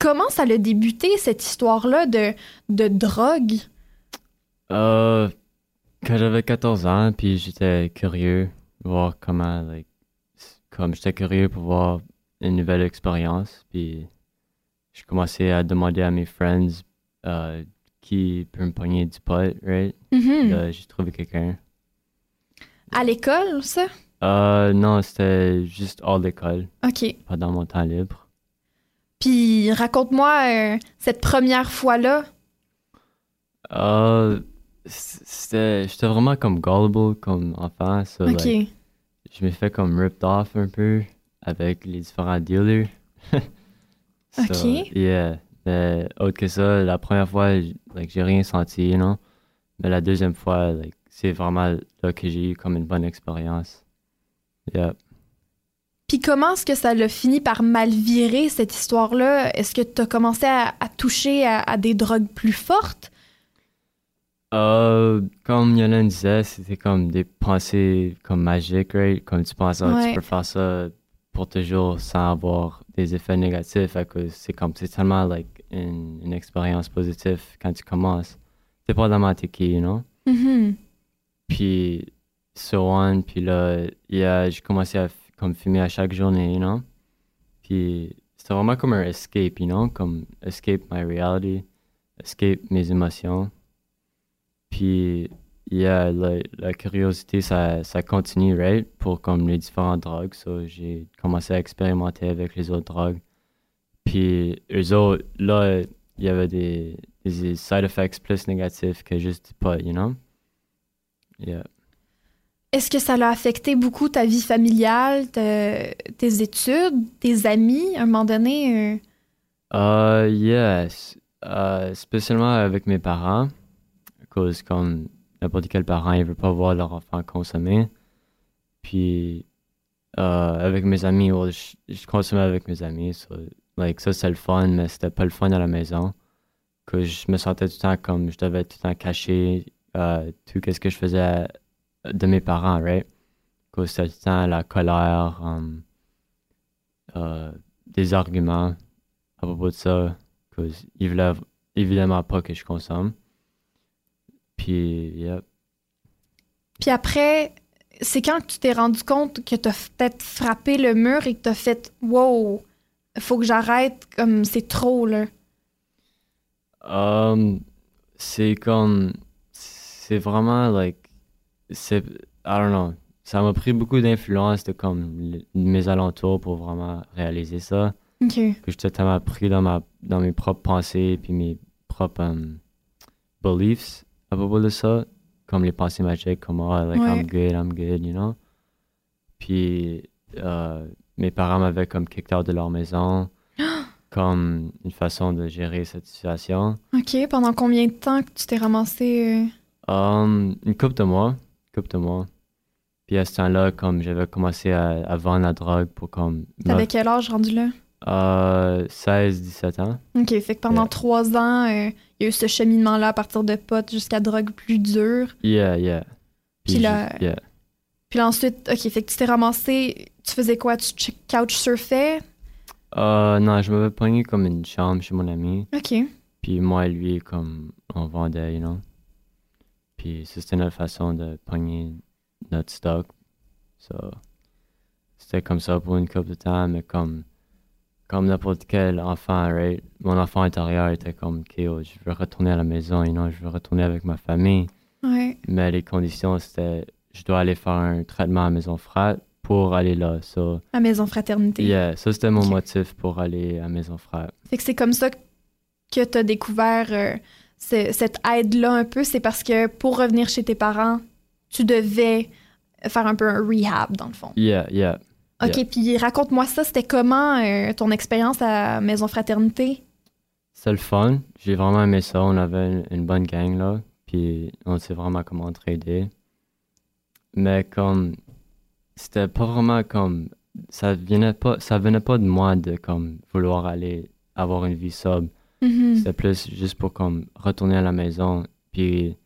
S2: comment ça a débuté cette histoire-là de, de drogue?
S12: Euh, quand j'avais 14 ans, puis j'étais curieux, voir comment, like, comme j'étais curieux pour voir une nouvelle expérience, puis j'ai commencé à demander à mes friends euh, qui peut me pogner du pot, right?
S2: Mm-hmm.
S12: j'ai trouvé quelqu'un.
S2: À l'école, ça?
S12: Euh, non, c'était juste hors d'école.
S2: OK.
S12: Pendant mon temps libre.
S2: Puis raconte-moi euh, cette première fois-là.
S12: Euh, c'était, j'étais vraiment comme gullible comme enfant.
S2: OK.
S12: je me fais comme ripped off un peu avec les différents dealers. [laughs]
S2: OK.
S12: Yeah. Mais autre que ça, la première fois, like, j'ai rien senti, non? Mais la deuxième fois, like, c'est vraiment là que j'ai eu comme une bonne expérience. Yeah.
S2: Puis comment est-ce que ça l'a fini par mal virer, cette histoire-là? Est-ce que tu as commencé à, toucher à, des drogues plus fortes?
S12: Euh, comme Yolande disait, c'était comme des pensées comme magiques, right? Comme tu penses, ah, tu peux faire ça pour toujours sans avoir des effets négatifs. que c'est comme, c'est tellement like, une, une expérience positive quand tu commences. C'est pas dans t'es qui, you know?
S2: Mm-hmm.
S12: Puis, so on, puis là, yeah, j'ai commencé à comme fumer à chaque journée, you know? Puis, c'était vraiment comme un escape, you know? Comme escape my reality, escape mes émotions. Puis, yeah, la, la, curiosité, ça, ça continue, right? Pour comme les différentes drogues. So, j'ai commencé à expérimenter avec les autres drogues. Puis, eux autres, là, il y avait des, des side effects plus négatifs que juste pas, you know? Yeah.
S2: Est-ce que ça l'a affecté beaucoup ta vie familiale, tes études, tes amis, à un moment donné?
S12: Euh, uh, yes. Uh, spécialement avec mes parents. Cause comme n'importe quel parent, il veut pas voir leur enfant consommer. Puis, euh, avec mes amis, je, consommais avec mes amis. So, like, ça, c'est le fun, mais c'était pas le fun à la maison. Que je me sentais tout le temps comme je devais tout le temps cacher euh, tout ce que je faisais de mes parents, right? Que c'était tout le temps la colère, um, euh, des arguments à propos de ça. Que ils voulaient évidemment pas que je consomme. Puis,
S2: Puis après, c'est quand tu t'es rendu compte que tu as peut-être frappé le mur et que tu as fait Wow, faut que j'arrête, comme c'est trop, là?
S12: Um, c'est comme. C'est vraiment, like. C'est. I don't know. Ça m'a pris beaucoup d'influence de comme mes alentours pour vraiment réaliser ça.
S2: Que
S12: j'étais tellement pris dans, ma, dans mes propres pensées puis mes propres um, beliefs à propos de ça, comme les pensées magiques, comme oh, like I'm good, I'm good, you know. Puis euh, mes parents m'avaient comme kicked out de leur maison, [gasps] comme une façon de gérer cette situation.
S2: Ok, pendant combien de temps que tu t'es ramassé
S12: euh? um, Une couple de mois, couple de mois. Puis à ce temps-là, comme j'avais commencé à, à vendre la drogue pour comme.
S2: T'avais quel âge rendu là?
S12: Euh, 16, 17 ans.
S2: OK, fait que pendant trois ans, euh, il y a eu ce cheminement-là à partir de potes jusqu'à drogue plus dure.
S12: Yeah, yeah.
S2: Puis là-
S12: ju- Yeah.
S2: Puis là, ensuite, OK, fait que tu t'es ramassé, tu faisais quoi? Tu ch- couchsurfais?
S12: Euh, non, je m'avais pogné comme une chambre chez mon ami.
S2: OK.
S12: Puis moi et lui, comme on vendait, you know. Puis c'était notre façon de pogner notre stock. So, c'était comme ça pour une couple de temps, mais comme, comme n'importe quel enfant, right? Mon enfant intérieur était comme, OK, oh, je veux retourner à la maison, you know, je veux retourner avec ma famille.
S2: Ouais.
S12: Mais les conditions, c'était, je dois aller faire un traitement à Maison Frate pour aller là. So,
S2: À Maison Fraternité.
S12: yeah, ça, c'était mon motif pour aller à Maison Frate.
S2: Fait que c'est comme ça que tu as découvert euh, ce- cette aide-là un peu. C'est parce que pour revenir chez tes parents, tu devais faire un peu un rehab, dans le fond.
S12: Yeah, yeah.
S2: OK,
S12: yeah.
S2: puis raconte-moi ça. C'était comment euh, ton expérience à Maison Fraternité?
S12: C'était le fun. J'ai vraiment aimé ça. On avait une, une bonne gang là. Puis on sait vraiment comment entraider. Mais comme c'était pas vraiment comme ça venait pas ça venait pas de moi de comme vouloir aller avoir une vie sobre.
S2: Mhm.
S12: C'était plus juste pour comme retourner à la maison. Puis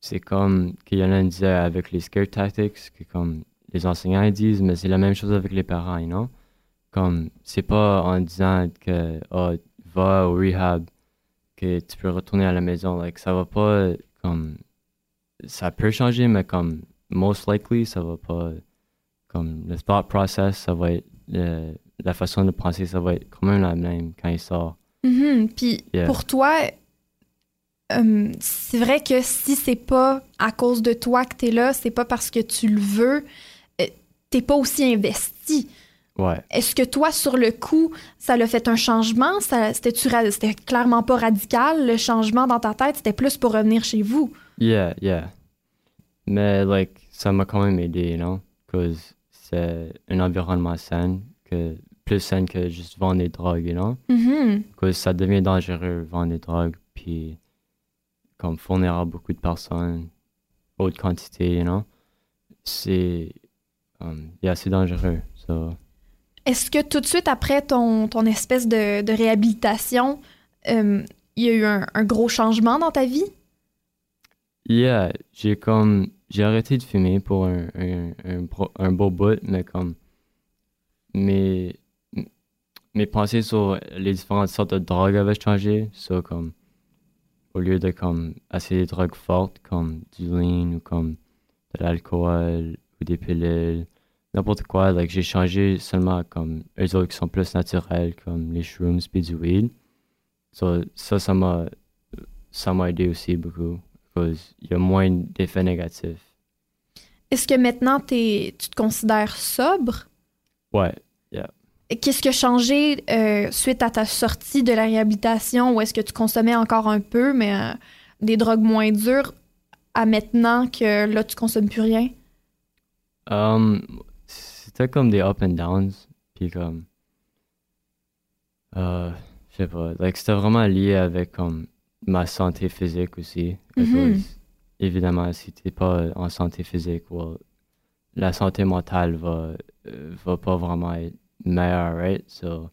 S12: c'est comme qu'il y en a un disait avec les scare tactics que comme les enseignants ils disent, mais c'est la même chose avec les parents, you know? Comme c'est pas en disant que oh, va au rehab que tu peux retourner à la maison. Like ça va pas comme ça peut changer, mais comme most likely ça va pas comme le thought process, ça va être le- la façon de penser, ça va être quand même la même quand il sort.
S2: Mhm. Puis
S12: Yeah.
S2: pour toi, euh, c'est vrai que si c'est pas à cause de toi que t'es là, c'est pas parce que tu le veux, euh, t'es pas aussi investi.
S12: Ouais.
S2: Est-ce que toi, sur le coup, ça l'a fait un changement? C'était clairement pas radical, le changement dans ta tête? C'était plus pour revenir chez vous?
S12: Yeah, yeah. Mais, like, ça m'a quand même aidé, you know? Cause c'est un environnement sain, que, plus sain que juste vendre des drogues, you know?
S2: Mhm.
S12: Cause ça devient dangereux, vendre des drogues, puis comme fournir à beaucoup de personnes, haute quantité, you know? C'est, um, c'est dangereux, so...
S2: Est-ce que tout de suite après ton, ton espèce de, de réhabilitation, euh, il y a eu un, un gros changement dans ta vie?
S12: Yeah, j'ai comme j'ai arrêté de fumer pour un, un, un, un beau bout, mais comme mes, mes pensées sur les différentes sortes de drogues avaient changé. So, comme au lieu de comme essayer des drogues fortes comme du lean ou comme de l'alcool ou des pilules, n'importe quoi, j'ai changé seulement comme eux autres qui sont plus naturels comme les shrooms puis du weed. Ça, ça m'a aidé aussi beaucoup qu'il y a moins d'effets négatifs.
S2: Est-ce que maintenant t'es- tu te considères sobre?
S12: Ouais, yeah.
S2: Qu'est-ce qui a changé euh, suite à ta sortie de la réhabilitation? Ou est-ce que tu consommais encore un peu, mais euh, des drogues moins dures, à maintenant que là, tu consommes plus rien?
S12: Um, c'était comme des up and downs, puis comme, euh, je sais pas, like, c'était vraiment lié avec comme ma santé physique aussi.
S2: Mhm.
S12: Because, Évidemment, si t'es pas en santé physique, well, la santé mentale va, euh, va pas vraiment être meilleure, right? So,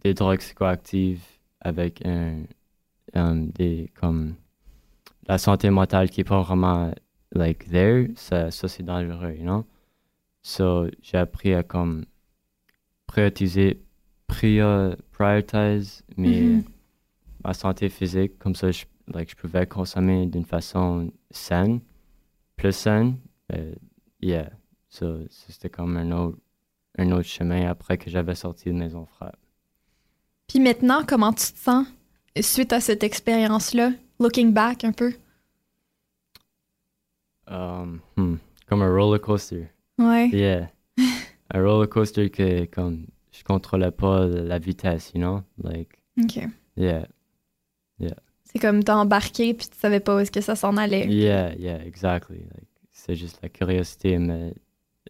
S12: des drogues psychoactives avec un, um, des, comme, la santé mentale qui est pas vraiment, like, there, ça, ça c'est dangereux, you know? So, j'ai appris à, comme, prioriser, prior, prioritize mes,
S2: Mhm.
S12: Ma santé physique, comme ça, je, like, je pouvais consommer d'une façon saine, plus saine. euh, yeah, so, c'était comme un autre, un autre chemin après que j'avais sorti de Maison Frère.
S2: Puis maintenant, comment tu te sens suite à cette expérience-là? Looking back un peu?
S12: Um, hmm, comme un roller coaster.
S2: Ouais.
S12: Yeah. [laughs] un roller coaster que comme je contrôlais pas la vitesse, you know? Like,
S2: OK.
S12: yeah. Yeah.
S2: C'est comme t'as embarqué puis tu savais pas où est-ce que ça s'en allait.
S12: Yeah, yeah, exactly. Like, c'est juste la curiosité, mais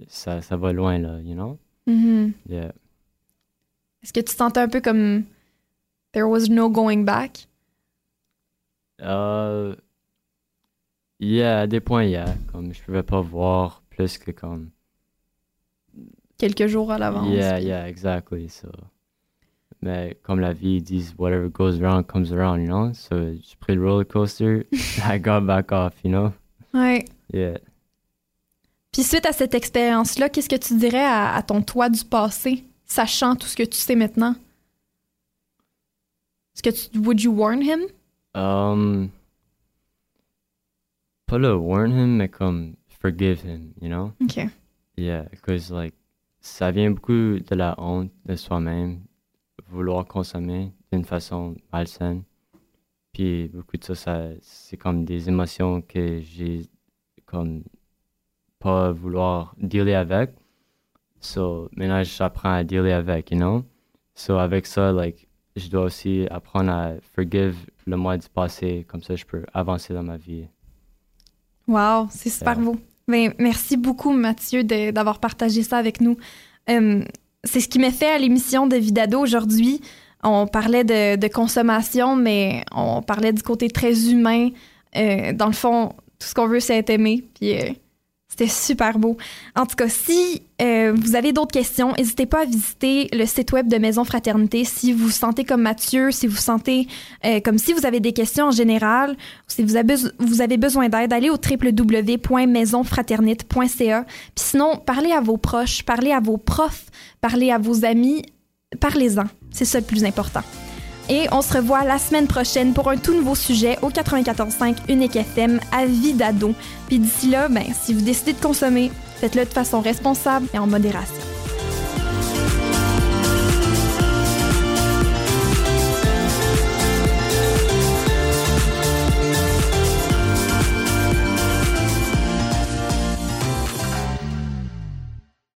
S12: ça, ça va loin, là, you know?
S2: Mhm.
S12: Yeah.
S2: Est-ce que tu sentais un peu comme there was no going back?
S12: Euh, yeah, à des points, yeah. Comme je pouvais pas voir plus que comme.
S2: Quelques jours à l'avance.
S12: Yeah, yeah, exactly. So, mais comme la vie ils disent, whatever goes around comes around, you know? So j'ai pris le roller coaster, [laughs] I got back off, you know?
S2: Ouais.
S12: Yeah.
S2: Puis suite à cette expérience-là, qu'est-ce que tu dirais à, à ton toi du passé, sachant tout ce que tu sais maintenant? Est-ce que tu would you warn him?
S12: Um, pas le warn him, mais comme forgive him, you know?
S2: Ok.
S12: Yeah, because like, ça vient beaucoup de la honte de soi-même, vouloir consommer d'une façon malsaine. Puis beaucoup de ça, ça c'est comme des émotions que j'ai comme pas vouloir dealer avec. So, maintenant, j'apprends à dealer avec, you know? So, avec ça, like, je dois aussi apprendre à forgive le moi du passé, comme ça je peux avancer dans ma vie.
S2: Wow, c'est super beau. Ben, merci beaucoup, Mathieu, d'avoir partagé ça avec nous. Euh, c'est ce qui m'a fait à l'émission de Vidado aujourd'hui. On parlait de, consommation, mais on parlait du côté très humain. Euh, dans le fond, tout ce qu'on veut, c'est être aimé. Euh, c'était super beau. En tout cas, si euh, vous avez d'autres questions, n'hésitez pas à visiter le site web de Maison Fraternité. Si vous vous sentez comme Mathieu, si vous sentez euh, comme si vous avez des questions en général, si vous avez, vous avez besoin d'aide, allez au www.maisonfraternite.ca. Puis sinon, parlez à vos proches, parlez à vos profs, parlez à vos amis, parlez-en. C'est ça le plus important. Et on se revoit la semaine prochaine pour un tout nouveau sujet au 94.5 Unique FM à vie d'ado. Puis d'ici là, ben, si vous décidez de consommer, faites-le de façon responsable et en modération.